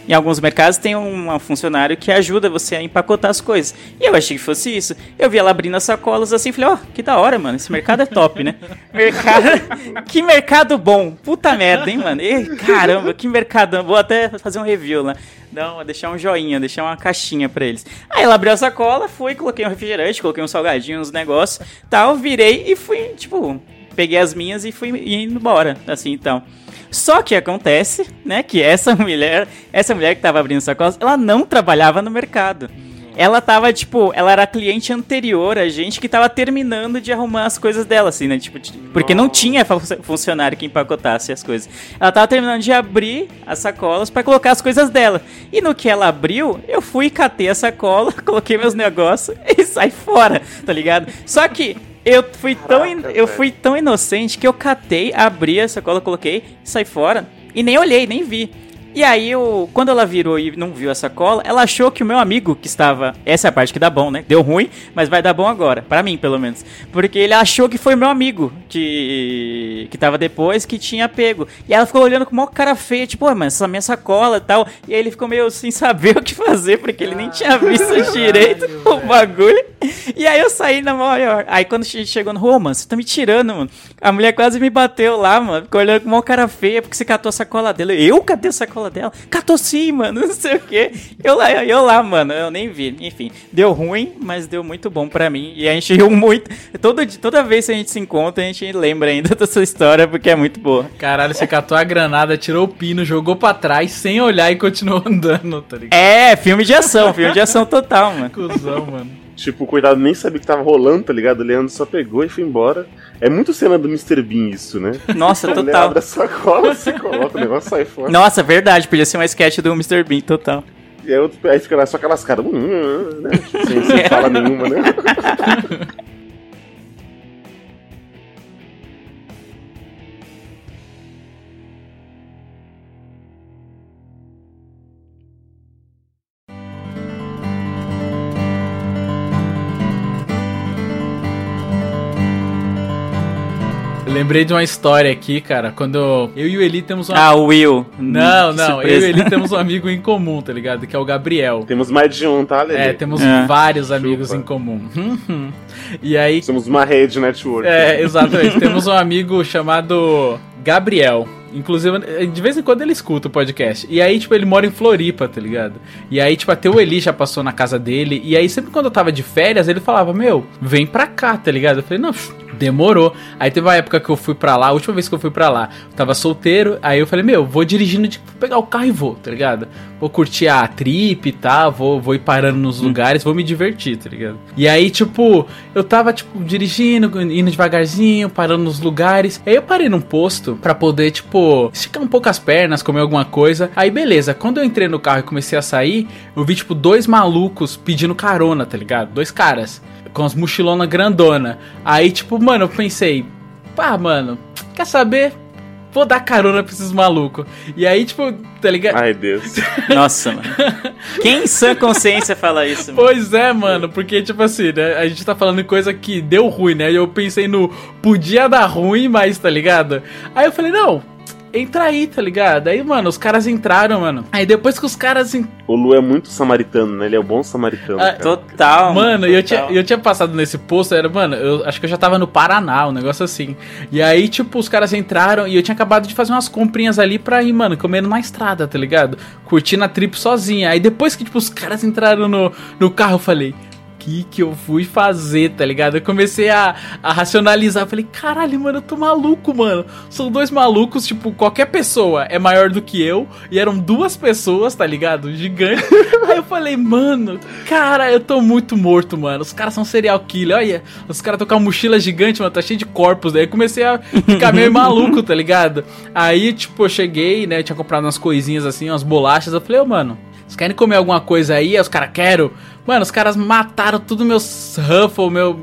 em alguns mercados tem um funcionário que ajuda você a empacotar as coisas. E eu achei que fosse isso. Eu vi ela abrindo as sacolas assim, falei, ó, que da hora, mano. Esse mercado é top, né? Mercado. que mercado bom. Puta merda, hein, mano? E, caramba, que mercado. Vou até fazer um review lá. Uma- deixar um joinha, deixar uma caixinha pra eles. Aí ela abriu a sacola, fui, coloquei um refrigerante, coloquei um salgadinho, uns negócios, tal, virei e fui, tipo, peguei as minhas e fui indo embora, assim, então. Só que acontece, né, que essa mulher, essa mulher que tava abrindo sacolas, ela não trabalhava no mercado. Ela tava, tipo, ela era cliente anterior a gente que tava terminando de arrumar as coisas dela, assim, né? Tipo, porque não tinha fu- funcionário que empacotasse as coisas. Ela tava terminando de abrir as sacolas pra colocar as coisas dela. E no que ela abriu, eu fui, catei a sacola, coloquei meus negócios e saí fora, tá ligado? Só que eu fui tão, in- eu fui tão inocente que eu catei, abri a sacola, coloquei, saí fora. E nem olhei, nem vi. E aí, eu, quando ela virou e não viu a sacola, ela achou que o meu amigo que estava. Essa é a parte que dá bom, né? Deu ruim, mas vai dar bom agora. Pra mim, pelo menos. Porque ele achou que foi meu amigo que. que tava depois que tinha pego. E ela ficou olhando com uma cara feia, tipo, "Ué, mas essa minha sacola e tal. E aí ele ficou meio sem saber o que fazer, porque ele nem tinha visto direito o bagulho. E aí eu saí na maior. Aí quando che- chegou no rua, mano, você tá me tirando, mano. A mulher quase me bateu lá, mano. Ficou olhando com uma cara feia porque você catou a sacola dela. Eu catei a sacola dela? Catou sim, mano. Não sei o quê. Eu lá, eu lá, mano. Eu nem vi. Enfim, deu ruim, mas deu muito bom pra mim. E a gente riu muito. Todo, di- toda vez que a gente se encontra, a gente lembra ainda dessa história porque é muito boa. Caralho, você catou a granada, tirou o pino, jogou pra trás sem olhar e continuou andando, tá ligado? É, filme de ação. Filme de ação total, mano. Cusão, mano. Tipo, cuidado, nem sabia que tava rolando, tá ligado? O Leandro só pegou e foi embora. É muito cena do Mr. Bean isso, né? Nossa, Ele total. abre a sacola, você coloca o negócio sai fora. Nossa, verdade. Podia ser uma sketch do Mr. Bean, total. E aí, outro, aí fica lá só aquelas caras, hum, né? Sem, sem fala nenhuma, né? Lembrei de uma história aqui, cara, quando eu e o Eli temos um Ah, o Will. Não, Que não, eu surpresa. e ele temos um amigo em comum, tá ligado? Que é o Gabriel. Temos mais de um, tá, Lelê? É, temos É. vários amigos Chupa. em comum. Uhum. e aí, Somos uma rede network. é, exatamente, temos um amigo chamado Gabriel. Inclusive, de vez em quando ele escuta o podcast. E aí, tipo, ele mora em Floripa, tá ligado? E aí, tipo, até o Eli já passou na casa dele. E aí, sempre quando eu tava de férias, ele falava, meu, vem pra cá, tá ligado? Eu falei, não, demorou. Aí teve uma época que eu fui pra lá, a última vez que eu fui pra lá, eu tava solteiro. Aí eu falei, meu, vou dirigindo, tipo, pegar o carro e vou, tá ligado? Vou curtir a trip e tal, vou, vou ir parando nos lugares, vou me divertir, tá ligado? E aí, tipo, eu tava, tipo, dirigindo, indo devagarzinho, parando nos lugares. Aí eu parei num posto pra poder, tipo, esticar um pouco as pernas, comer alguma coisa. Aí, beleza. Quando eu entrei no carro e comecei a sair, eu vi, tipo, dois malucos pedindo carona, tá ligado? Dois caras. Com as mochilonas grandona. Aí, tipo, mano, eu pensei, pá, mano, quer saber? Vou dar carona pra esses malucos. E aí, tipo, tá ligado? Ai, Deus. Nossa, mano. Quem em sã consciência fala isso, mano? Pois é, mano, porque, tipo assim, né? A gente tá falando de coisa que deu ruim, né? E eu pensei no podia dar ruim, mas tá ligado? Aí eu falei, não, entra aí, tá ligado? Aí, mano, os caras entraram, mano. Aí depois que os caras. en- O Lu é muito samaritano, né? Ele é o bom samaritano. Ah. Total. Mano, eu tinha, total. eu tinha passado nesse posto, era, mano, eu acho que eu já tava no Paraná, um negócio assim. E aí, tipo, os caras entraram e eu tinha acabado de fazer umas comprinhas ali pra ir, mano, comendo na estrada, tá ligado? Curtindo a trip sozinha. Aí depois que, tipo, os caras entraram no, no carro, eu falei. Que que eu fui fazer, tá ligado? Eu comecei a, a racionalizar. Falei, caralho, mano, eu tô maluco, mano. São dois malucos, tipo, qualquer pessoa é maior do que eu. E eram duas pessoas, tá ligado? Gigante. Aí eu falei, mano, cara, eu tô muito morto, mano. Os caras são serial killer. Olha, os caras estão com a mochila gigante, mano, tá cheio de corpos. Daí eu comecei a ficar meio maluco, tá ligado? Aí, tipo, eu cheguei, né? Eu tinha comprado umas coisinhas assim, umas bolachas. Eu falei, ô, mano, vocês querem comer alguma coisa aí? Aí os caras, quero. Mano, os caras mataram tudo meus Ruffles, meu,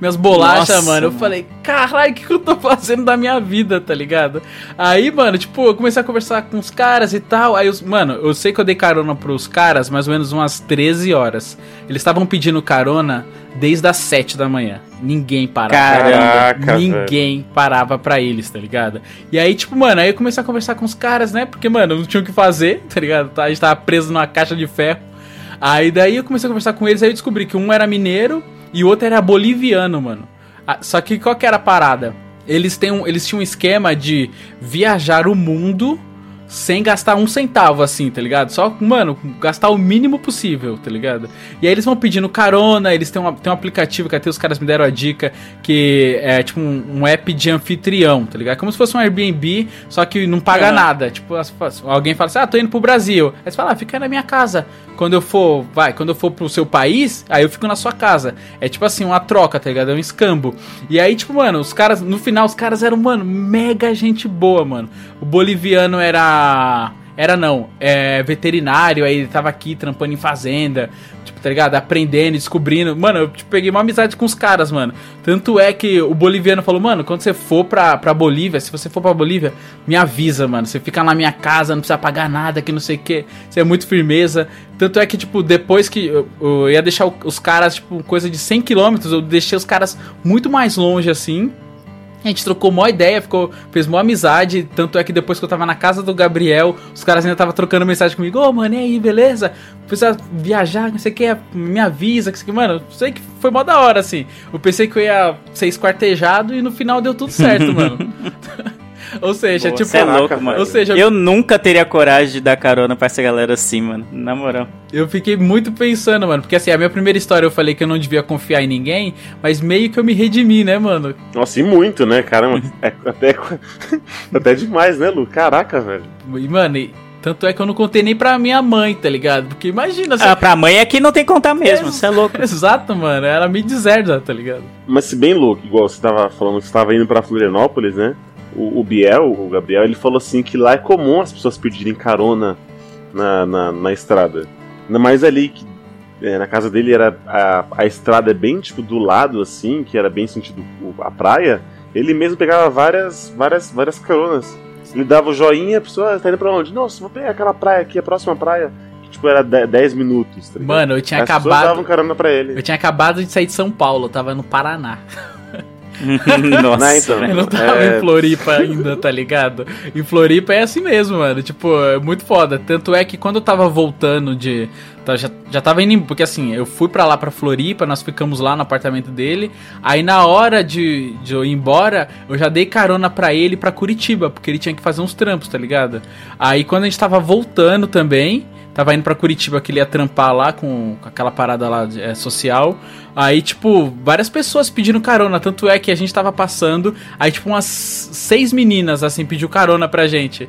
minhas bolachas, Nossa, mano. Eu mano. falei, caralho, o que, que eu tô fazendo da minha vida, tá ligado? Aí, mano, tipo, eu comecei a conversar com os caras e tal. Aí, os, mano, eu sei que eu dei carona pros caras mais ou menos umas 13 horas. Eles estavam pedindo carona desde as 7 da manhã. Ninguém parava. Caraca, Ninguém parava pra eles, tá ligado? E aí, tipo, mano, aí eu comecei a conversar com os caras, né? Porque, mano, não tinha o que fazer, tá ligado? A gente tava preso numa caixa de ferro. Aí daí eu comecei a conversar com eles, aí eu descobri que um era mineiro e o outro era boliviano, mano. Ah, Só que qual que era a parada? Eles, têm um, eles tinham um esquema de viajar o mundo sem gastar um centavo, assim, tá ligado? Só, mano, gastar o mínimo possível, tá ligado? E aí eles vão pedindo carona, eles têm, uma, têm um aplicativo que até os caras me deram a dica, que é tipo um, um app de anfitrião, tá ligado? Como se fosse um Airbnb, só que não paga Aham. nada. Tipo, alguém fala assim, ah, tô indo pro Brasil. Aí você fala, ah, fica na minha casa. Quando eu for, vai, quando eu for pro seu país, aí eu fico na sua casa. É tipo assim, uma troca, tá ligado? É um escambo. E aí, tipo, mano, os caras, no final, os caras eram, mano, mega gente boa, mano. O boliviano era. Era não, é veterinário, aí ele tava aqui trampando em fazenda, tipo, tá ligado? Aprendendo, descobrindo. Mano, eu tipo, peguei uma amizade com os caras, mano. Tanto é que o boliviano falou, mano, quando você for pra, pra Bolívia, se você for pra Bolívia, me avisa, mano. Você fica na minha casa, não precisa pagar nada, que não sei o que. Você é muito firmeza. Tanto é que, tipo, depois que eu, eu ia deixar os caras, tipo, coisa de 100 km, eu deixei os caras muito mais longe assim. A gente trocou mó ideia, ficou, fez mó amizade. Tanto é que depois que eu tava na casa do Gabriel, os caras ainda estavam trocando mensagem comigo: Ô, mano, e aí, beleza? Precisa viajar, não sei o que, me avisa. Que, isso aqui." mano, sei que foi mó da hora, assim. Eu pensei que eu ia ser esquartejado e no final deu tudo certo, mano. Ou seja, Pô, tipo. Você é louco, mano. Ou seja, eu nunca teria coragem de dar carona pra essa galera assim, mano. Na moral. Eu fiquei muito pensando, mano, porque assim, a minha primeira história eu falei que eu não devia confiar em ninguém, mas meio que eu me redimi, né, mano? Nossa, e muito, né? Caramba, é até, até demais, né, Lu? Caraca, velho. E, mano, e tanto é que eu não contei nem pra minha mãe, tá ligado? Porque imagina, você... Ah, pra mãe é que não tem que contar mesmo, você é louco. Exato, mano, ela me deserda, tá ligado? Mas se bem louco, igual você tava falando que você tava indo pra Florianópolis, né? O, o Biel, o Gabriel, ele falou assim que lá é comum as pessoas pedirem carona na, na, na estrada. Mais ali que é, na casa dele era a, a estrada é bem tipo do lado assim, que era bem sentido a praia. Ele mesmo pegava várias várias várias caronas. Ele dava o joinha, a pessoa "Ah, tá indo pra onde? Nossa, vou pegar aquela praia aqui, a próxima praia. Que, tipo, era 10 minutos. Tá? Mano, eu tinha As acabado. davam carona pra ele. Eu tinha acabado de sair de São Paulo, eu tava no Paraná. Nossa, Não, então. Eu velho. não tava É. em Floripa ainda, tá ligado? Em Floripa é assim mesmo, mano. Tipo, é muito foda. Tanto é que quando eu tava voltando de. Tá, Já, já tava indo. Porque assim, eu fui pra lá pra Floripa, nós ficamos lá no apartamento dele. Aí na hora de, de eu ir embora, eu já dei carona pra ele pra Curitiba, porque ele tinha que fazer uns trampos, tá ligado? Aí quando a gente tava voltando também. Tava indo pra Curitiba que ele ia trampar lá com, com aquela parada lá de- é, social. Aí, tipo, várias pessoas pedindo carona. Tanto é que a gente tava passando. Aí, tipo, umas seis meninas, assim, pediu carona pra gente.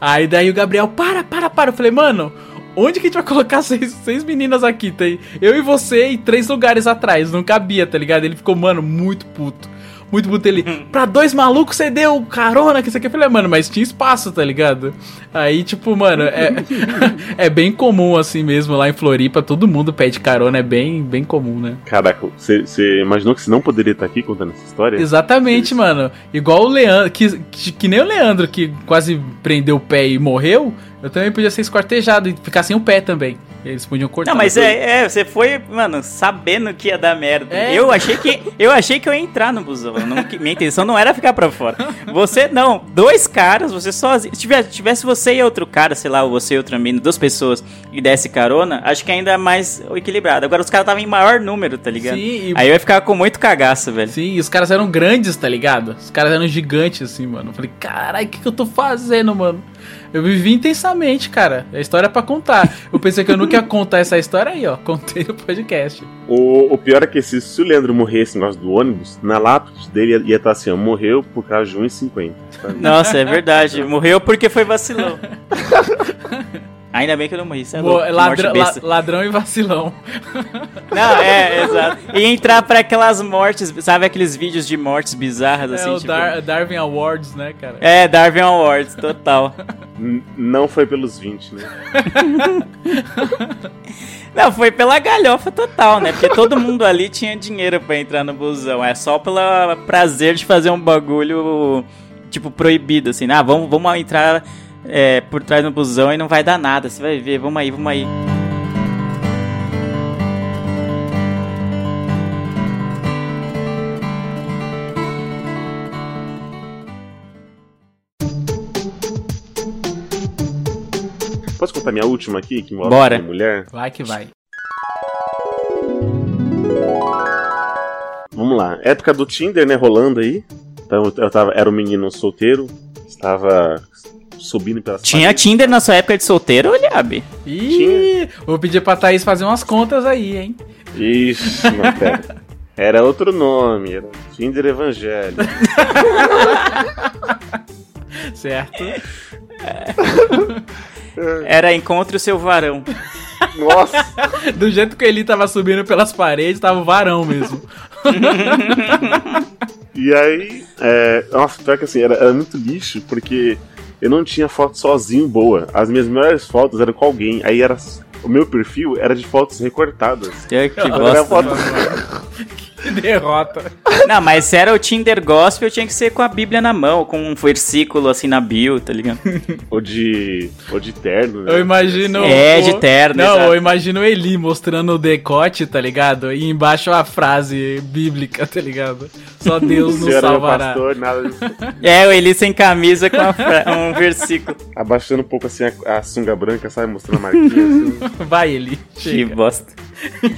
Aí daí o Gabriel, para, para, para. Eu falei, mano, onde que a gente vai colocar seis, seis meninas aqui? Tem eu e você e três lugares atrás. Não cabia, tá ligado? Ele ficou, mano, muito puto. Muito puto ele. Pra dois malucos você deu carona, que isso aqui. Eu falei, mano, mas tinha espaço, tá ligado? Aí, tipo, mano, é, é bem comum assim mesmo lá em Floripa. Todo mundo pede carona, é bem, bem comum, né? Caraca, você, você imaginou que você não poderia estar aqui contando essa história? Exatamente, mano. Igual o Leandro, que, que, que nem o Leandro, que quase prendeu o pé e morreu, eu também podia ser esquartejado e ficar sem o pé também. Eles podiam cortar. Não, mas é, é, você foi, mano, sabendo que ia dar merda. É. Eu achei que eu achei que eu ia entrar no busão. não- minha intenção não era ficar pra fora. Você não, dois caras, você sozinho. Se tivesse, tivesse você e outro cara, sei lá, ou você e outra mina, duas pessoas e desse carona, acho que ainda é mais equilibrado. Agora os caras estavam em maior número, tá ligado? Sim, e- Aí eu ia ficar com muito cagaço, velho. Sim, e os caras eram grandes, tá ligado? Os caras eram gigantes, assim, mano. Eu falei, caralho, o que, que eu tô fazendo, mano? Eu vivi intensamente, cara. É história pra contar. Eu pensei que eu nunca ia contar essa história aí, ó. Contei no podcast. O, o pior é que se, se o Leandro morresse no negócio do ônibus, na lápide dele ia- ia estar assim, ó, morreu por causa de 1,50. sabe? Nossa, é verdade. Morreu porque foi vacilão. Ainda bem que eu não morri, é louco. ladrão, la- ladrão e vacilão. Não, é, exato. E entrar pra aquelas mortes, sabe aqueles vídeos de mortes bizarras, É assim, o tipo... Dar- Darwin Awards, né, cara? É, Darwin Awards, total. Não foi pelos 20, né? Não, foi pela galhofa total, né? Porque todo mundo ali tinha dinheiro pra entrar no busão. É só pelo prazer de fazer um bagulho, tipo, proibido, assim. Ah, vamos, vamos entrar é, por trás do busão e não vai dar nada. Você vai ver, vamos aí, vamos aí. Posso contar minha última aqui, que envolve Bora. mulher? Vai que vai. Vamos lá. Época do Tinder, né, rolando aí. Então eu tava, era um menino solteiro, estava subindo pelas Tinha paredes. Tinder na sua época de solteiro, Liabe? Ih, vou pedir pra Thaís fazer umas contas aí, hein? Ixi, não, pera. Era outro nome, era Tinder Evangelho. Certo? Era encontre o seu varão. Nossa! Do jeito que ele tava subindo pelas paredes, tava o varão mesmo. E aí, é, nossa, pior que assim, era, era muito lixo, porque eu não tinha foto sozinho boa. As minhas melhores fotos eram com alguém. Aí era. O meu perfil era de fotos recortadas. É, que Era bosta. foto- Que derrota. Não, mas se era o Tinder Gospel, tinha que ser com a Bíblia na mão, com um versículo assim na bio, tá ligado? ou de. ou de terno, né? Eu imagino. É, o- de terno, Não, exato. eu imagino o Eli mostrando o decote, tá ligado? E embaixo a frase bíblica, tá ligado? Só Deus nos salvará. pastor, nada disso. É, o Eli sem camisa com fra- um versículo. Abaixando um pouco assim a, a sunga branca, sabe? Mostrando a marquinha assim. Vai, Eli. Que Chega. bosta.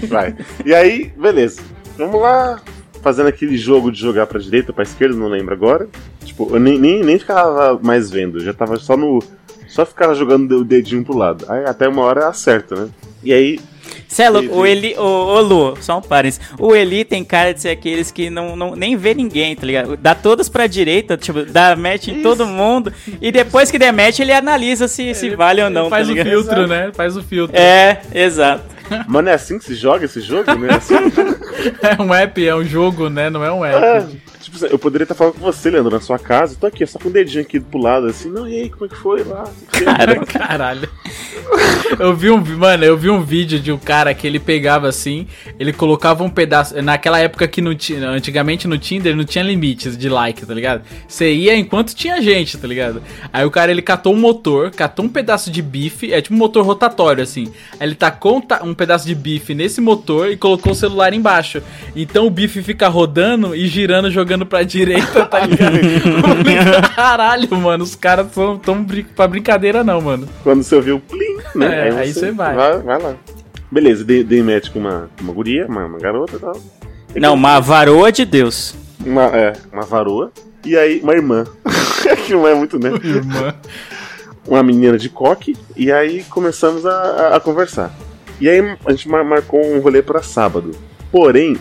Vai. E aí, beleza. Vamos lá. Fazendo aquele jogo de jogar pra direita, pra esquerda, não lembro agora. Tipo, eu nem, nem, nem ficava mais vendo, eu já tava só no. Só ficava jogando o dedinho pro lado. Aí até uma hora acerta, né? E aí, Cê é louco, o. Eli, ô, ô Lu, só um parênteses. O Eli tem cara de ser aqueles que não, não nem vê ninguém, tá ligado? Dá todas pra direita, tipo, dá match em todo mundo. E depois que der match, ele analisa se, se vale ou não, Faz tá o filtro, né? Faz o filtro. É, exato. Mano, é assim que se joga esse jogo, né? Assim, É um app, é um jogo, né? Não é um é, app. Tipo, eu poderia estar falando com você, Leandro, na sua casa. Tô aqui, só com o dedinho aqui pro lado, assim. Não, e aí, como é que foi lá? Cara, Caralho. Eu vi um, mano, eu vi um vídeo de um cara que ele pegava assim, ele colocava um pedaço, naquela época que não tinha, antigamente no Tinder não tinha limites de like, tá ligado? Você ia enquanto tinha gente, tá ligado? Aí o cara ele catou um motor, catou um pedaço de bife, é tipo um motor rotatório assim. Aí ele tacou um, ta- um pedaço de bife nesse motor e colocou o celular embaixo. Então o bife fica rodando e girando, jogando pra direita, tá ligado? Caralho, mano, os caras tão, tão brin pra brincadeira não, mano. Quando você ouviu o plim, né? É, aí você vai. vai. Vai lá. Beleza, dei, dei match com uma, uma guria, uma, uma garota e tal. E não, com- uma varoa de Deus. Uma, é, uma varoa. E aí, uma irmã. que não é muito, né? Irmã. Uma menina de coque. E aí começamos a, a- a conversar. E aí a gente mar- marcou um rolê pra sábado. Porém,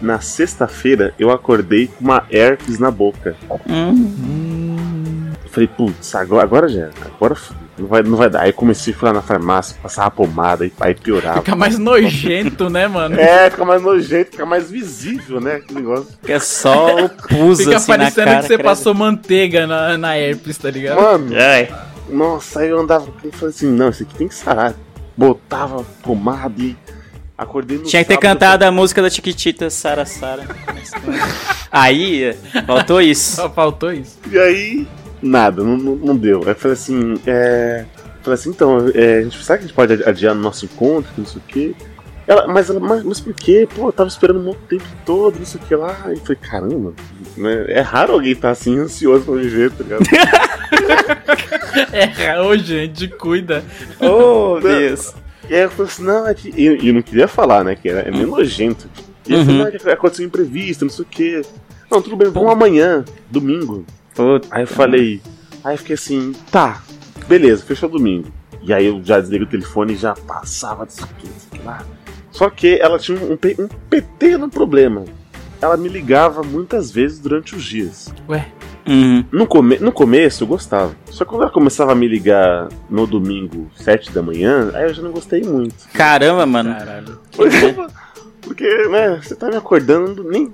na sexta-feira eu acordei com uma herpes na boca. Hum. Eu falei, putz, agora, agora já. Agora não vai, não vai dar. Aí comecei a ir lá na farmácia, passar a pomada e aí piorava. Fica mais nojento, né, mano? É, fica mais nojento, fica mais visível, né? Que negócio. É só o pus Fica assim na parecendo cara. que você credo. passou manteiga na, na herpes, tá ligado? Mano, Ai. nossa, aí eu andava eu falei assim, não, isso aqui tem que sarar. Botava pomada e acordei no Tinha que ter sábado, cantado a música da Chiquitita, Sara Sara. Aí, faltou isso. Só faltou isso. E aí, nada, não, não, deu. Aí eu falei assim, é. Falei assim, então, é, a gente, será que a gente pode adiar no nosso encontro, não sei o quê? Ela, mas, ela, mas, mas por quê? Pô, eu tava esperando um monte tempo todo, não sei o que lá. E eu falei, caramba, né? É raro alguém estar assim ansioso pra me ver, tá ligado? É, ô gente, cuida. Oh, Deus. E aí eu falei assim, não, é que. E eu não queria falar, né? Que era, é meio nojento. E eu Uhum. falei, não, é que aconteceu um imprevisto, não sei o quê. Não, tudo bem, vamos amanhã, domingo. Puta. Aí eu falei. Aí eu fiquei assim, tá, beleza, fechou domingo. E aí eu já desliguei o telefone e já passava disso aqui, disso aqui lá. Só que ela tinha um, um pequeno problema. Ela me ligava muitas vezes durante os dias. Ué, Uhum. No, come no começo eu gostava. Só que quando ela começava a me ligar no domingo, sete da manhã, aí eu já não gostei muito. Caramba, mano. caralho. Porque, né, você tá me acordando nem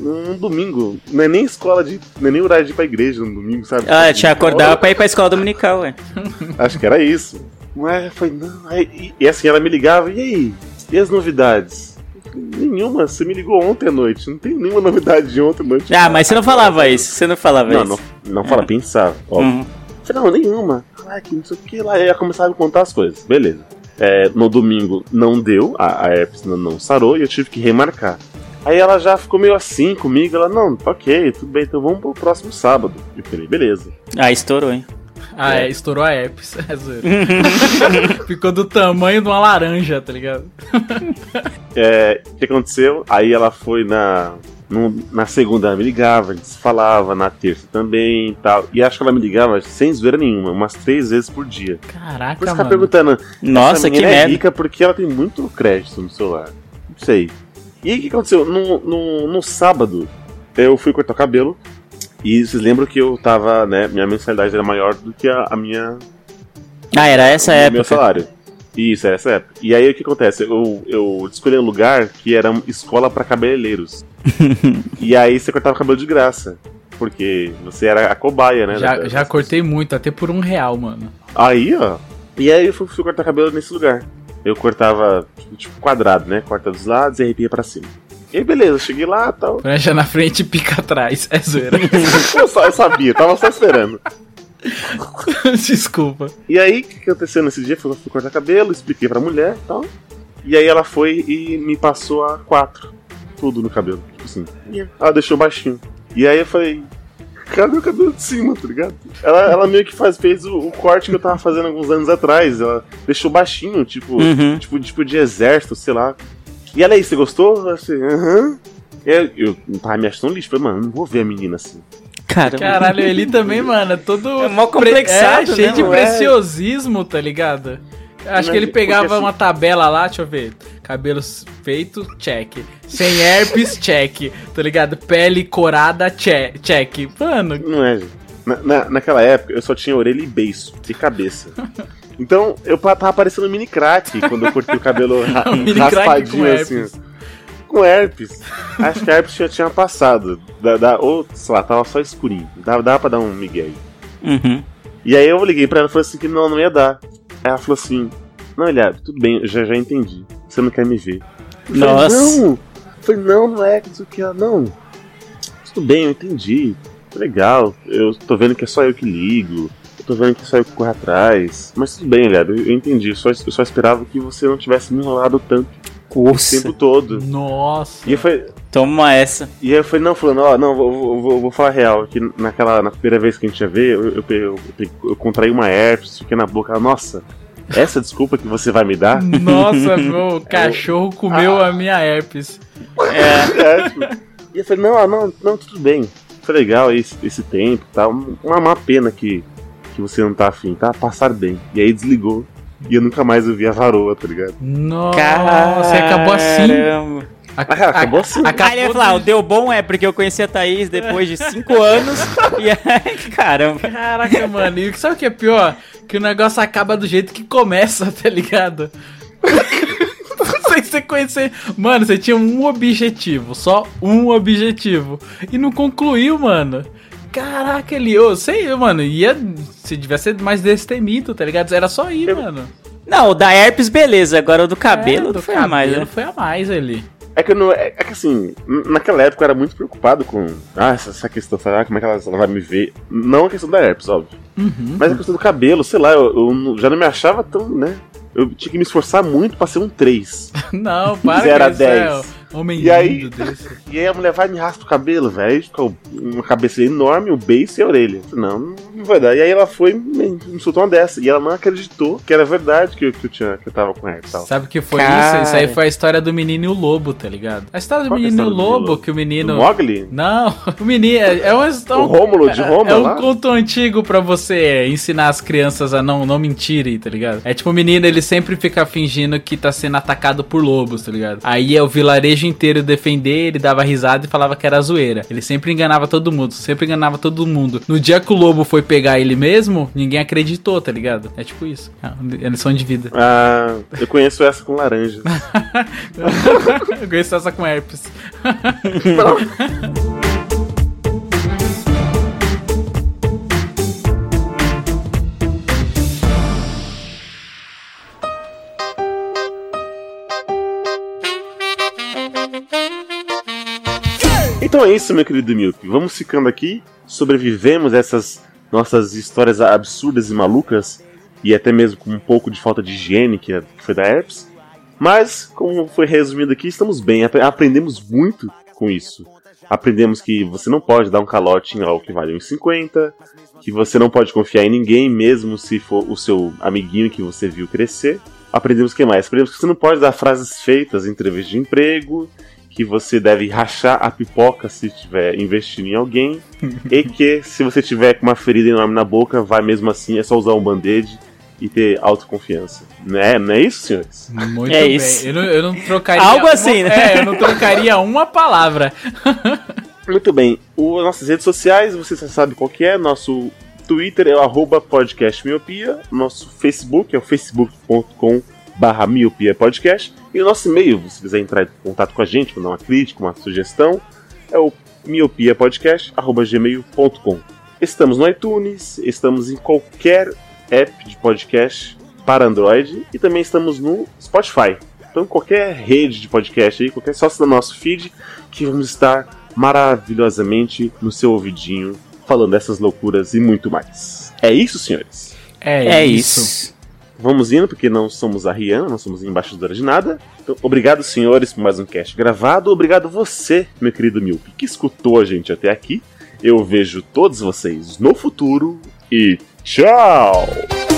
num domingo. Não é nem escola de. Não é nem horário de ir pra igreja no domingo, sabe? Ah, te acordava pra ir pra escola dominical, ué. Acho que era isso. Mas foi, não. Aí, e, e assim, ela me ligava, e aí? E as novidades? Nenhuma, você me ligou ontem à noite. Não tem nenhuma novidade de ontem à noite. Ah, mas você não falava isso, você não falava Não, isso. não, não fala, pensava. Uhum. Falei, não, nenhuma. Ah, que não sei o que lá. Aí ela começava a contar as coisas. Beleza. É, no domingo não deu, a, a não, não sarou e eu tive que remarcar. Aí ela já ficou meio assim comigo. Ela, não, ok, tudo bem, então vamos pro próximo sábado. Eu falei, beleza. Ah, estourou, hein? Ah, é, estourou a herpes. É zoeira. Ficou do tamanho de uma laranja, tá ligado? É, o que aconteceu? Aí ela foi na. no- na segunda ela me ligava, a gente se falava, na terça também e tal. E acho que ela me ligava sem zoeira nenhuma, umas três vezes por dia. Por Caraca, isso que ela mano. perguntando, Nossa, que é merda. rica porque ela tem muito crédito no celular. Não sei. E aí o que aconteceu? No, no, no sábado, eu fui cortar o cabelo. E vocês lembram que eu tava, né? Minha mensalidade era maior do que a, a minha. Ah, era essa o meu época. salário. Isso, é essa época. E aí o que acontece? Eu, eu escolhi um lugar que era uma escola pra cabeleireiros. e aí você cortava o cabelo de graça. porque você era a cobaia, né? Já, da- já cortei muito, até por um real, mano. Aí, ó. E aí eu fui, fui cortar cabelo nesse lugar. Eu cortava, tipo, quadrado, né? Corta dos lados e arrepia pra cima. E aí, beleza, cheguei lá e tal. Prancha na frente e pica atrás. É zoeira. Eu, só, eu sabia, tava só esperando. Desculpa. E aí, o que aconteceu nesse dia? Fui, fui cortar cabelo, expliquei pra mulher e tal. E aí ela foi e me passou a quatro. Tudo no cabelo. Tipo assim. Ela deixou baixinho. E aí eu falei. Cadê o cabelo de cima, tá ligado? Ela, ela meio que faz, fez o, o corte que eu tava fazendo alguns anos atrás. Ela deixou baixinho, tipo, Uhum. tipo, tipo de exército, sei lá. E ela aí, você gostou? Eu assim, aham. Eu, eu tava me achando um lixo. Falei, mano, não vou ver a menina assim. Cara, Caralho, ele também, mano, é todo. É mó complexado, é, cheio né, de mano? preciosismo, tá ligado? Acho Mas que ele pegava assim- uma tabela lá, deixa eu ver. Cabelos feito, check. Sem herpes, check. Tá ligado? Pele corada, che- check. Mano, Não é, gente. Na, na- naquela época eu só tinha orelha e beiço, e cabeça. Então eu tava parecendo um mini crack quando eu cortei o cabelo ra Um raspadinho assim. Com herpes. Acho que a herpes já tinha passado. Da, da- ou, sei lá, tava só escurinho. Dava, dava pra dar um migué aí. Uhum. E aí eu liguei pra ela e falei assim que não, não ia dar. Aí ela falou assim, não, Eliab, tudo bem, já, já entendi. Você não quer me ver. Eu falei, Nossa. não! Eu falei, não, não é, que não sei o que. Ela, Não, tudo bem, eu entendi. Legal, eu tô vendo que é só eu que ligo. Tô vendo que é que corro atrás. Mas tudo bem, Eliab, eu, entendi. Eu só, eu só esperava que você não tivesse me enrolado tanto o Nossa. tempo todo. nossa. E eu falei, Toma essa. e aí eu falei, não, falando, ó, não, vou, vou, vou- vou falar a real, que naquela, na primeira vez que a gente ia ver, eu, eu, eu, eu, eu contraí uma herpes, fiquei na boca, nossa, essa desculpa que você vai me dar? Nossa, meu cachorro comeu a minha herpes. É, tipo, e eu falei, não, ah, não, não, tudo bem, foi legal esse, esse tempo e tal, uma, uma pena que, que você não tá afim, tá? Passar bem. E aí desligou, e eu nunca mais ouvi a varoa, tá ligado? Nossa, acabou assim. Caramba. A- Ah, acabou assim. Aí ele ia falar, o deu bom é porque eu conheci a Thaís depois de cinco anos. E aí, caramba. Caraca, mano, e sabe o que é pior? Que o negócio acaba do jeito que começa, tá ligado? Sem você conhecer. Mano, você tinha um objetivo, só um objetivo. E não concluiu, mano. Caraca, ele, eu sei, mano, ia. Se devia ser mais destemido, tá ligado? Era só ir, mano. Não, o da herpes, beleza. Agora o do cabelo É, não foi a mais, né? Foi a mais ali. É que, eu não, é, é que assim, naquela época eu era muito preocupado com ah, essa, essa questão, sabe, ah, como é que ela, ela vai me ver. Não a questão da herpes, óbvio. Uhum. Mas a questão do cabelo, sei lá, eu, eu já não me achava tão, né? Eu tinha que me esforçar muito pra ser um 3. Não, para Zero com a isso, é, 10. Homem E aí- desse. E aí a mulher vai e me raspa o cabelo, velho. Aí Fica uma cabeça enorme, o beiço e a orelha. Não, não vai dar. E aí ela foi e me, me soltou uma dessa. E ela não acreditou que era verdade que eu, que eu, tinha, que eu tava com herpes e tal. Sabe o que foi Cara. isso? Isso aí foi a história do menino e o lobo, tá ligado? A história do Qual é menino e o do lobo, lobo? que o Do menino. Mogli? Não, o menino. É é um, é O Rômulo de é, Roma é um lá? conto antigo pra você ensinar as crianças a não, não mentirem, tá ligado? É tipo o menino, ele sempre fica fingindo que tá sendo atacado por lobos, tá ligado? Aí é o vilarejo inteiro defender, ele dava risada e falava que era zoeira. Ele sempre enganava todo mundo, sempre enganava todo mundo. No dia que o lobo foi pegar ele mesmo, ninguém acreditou, tá ligado? É tipo isso. É lição de vida. Ah, eu conheço essa com laranja. Eu conheço essa com herpes. Então é isso, meu querido Milk. Vamos ficando aqui. Sobrevivemos essas nossas histórias absurdas e malucas. E até mesmo com um pouco de falta de higiene, que é- foi da herpes. Mas, como foi resumido aqui, estamos bem. Apre- Aprendemos muito com isso. Aprendemos que você não pode dar um calote em algo que vale 1,50. Que você não pode confiar em ninguém, mesmo se for o seu amiguinho que você viu crescer. Aprendemos o que mais? Aprendemos que você não pode dar frases feitas em entrevista de emprego que você deve rachar a pipoca se estiver investindo em alguém, e que se você tiver com uma ferida enorme na boca, vai mesmo assim, é só usar um band-aid e ter autoconfiança. Não é, não é isso, senhores? Muito É bem. isso. Eu não, eu não trocaria. Algo uma- assim, né? É, eu não trocaria uma palavra. Muito bem, o, nossas redes sociais, você já sabe qual que é, nosso Twitter é o arroba podcastmiopia, nosso Facebook é o facebook.com barra miopia podcast, e o nosso e-mail, se quiser entrar em contato com a gente, mandar uma crítica, uma sugestão, é o miopiapodcast.gmail.com. Estamos no iTunes, estamos em qualquer app de podcast para Android e também estamos no Spotify. Então, qualquer rede de podcast aí, qualquer sócio do nosso feed, que vamos estar maravilhosamente no seu ouvidinho falando dessas loucuras e muito mais. É isso, senhores? É isso. Vamos indo, porque não somos a Rihanna, não somos embaixadora de nada. Então, obrigado, senhores, por mais um cast gravado. Obrigado você, meu querido Milk, que escutou a gente até aqui. Eu vejo todos vocês no futuro e tchau!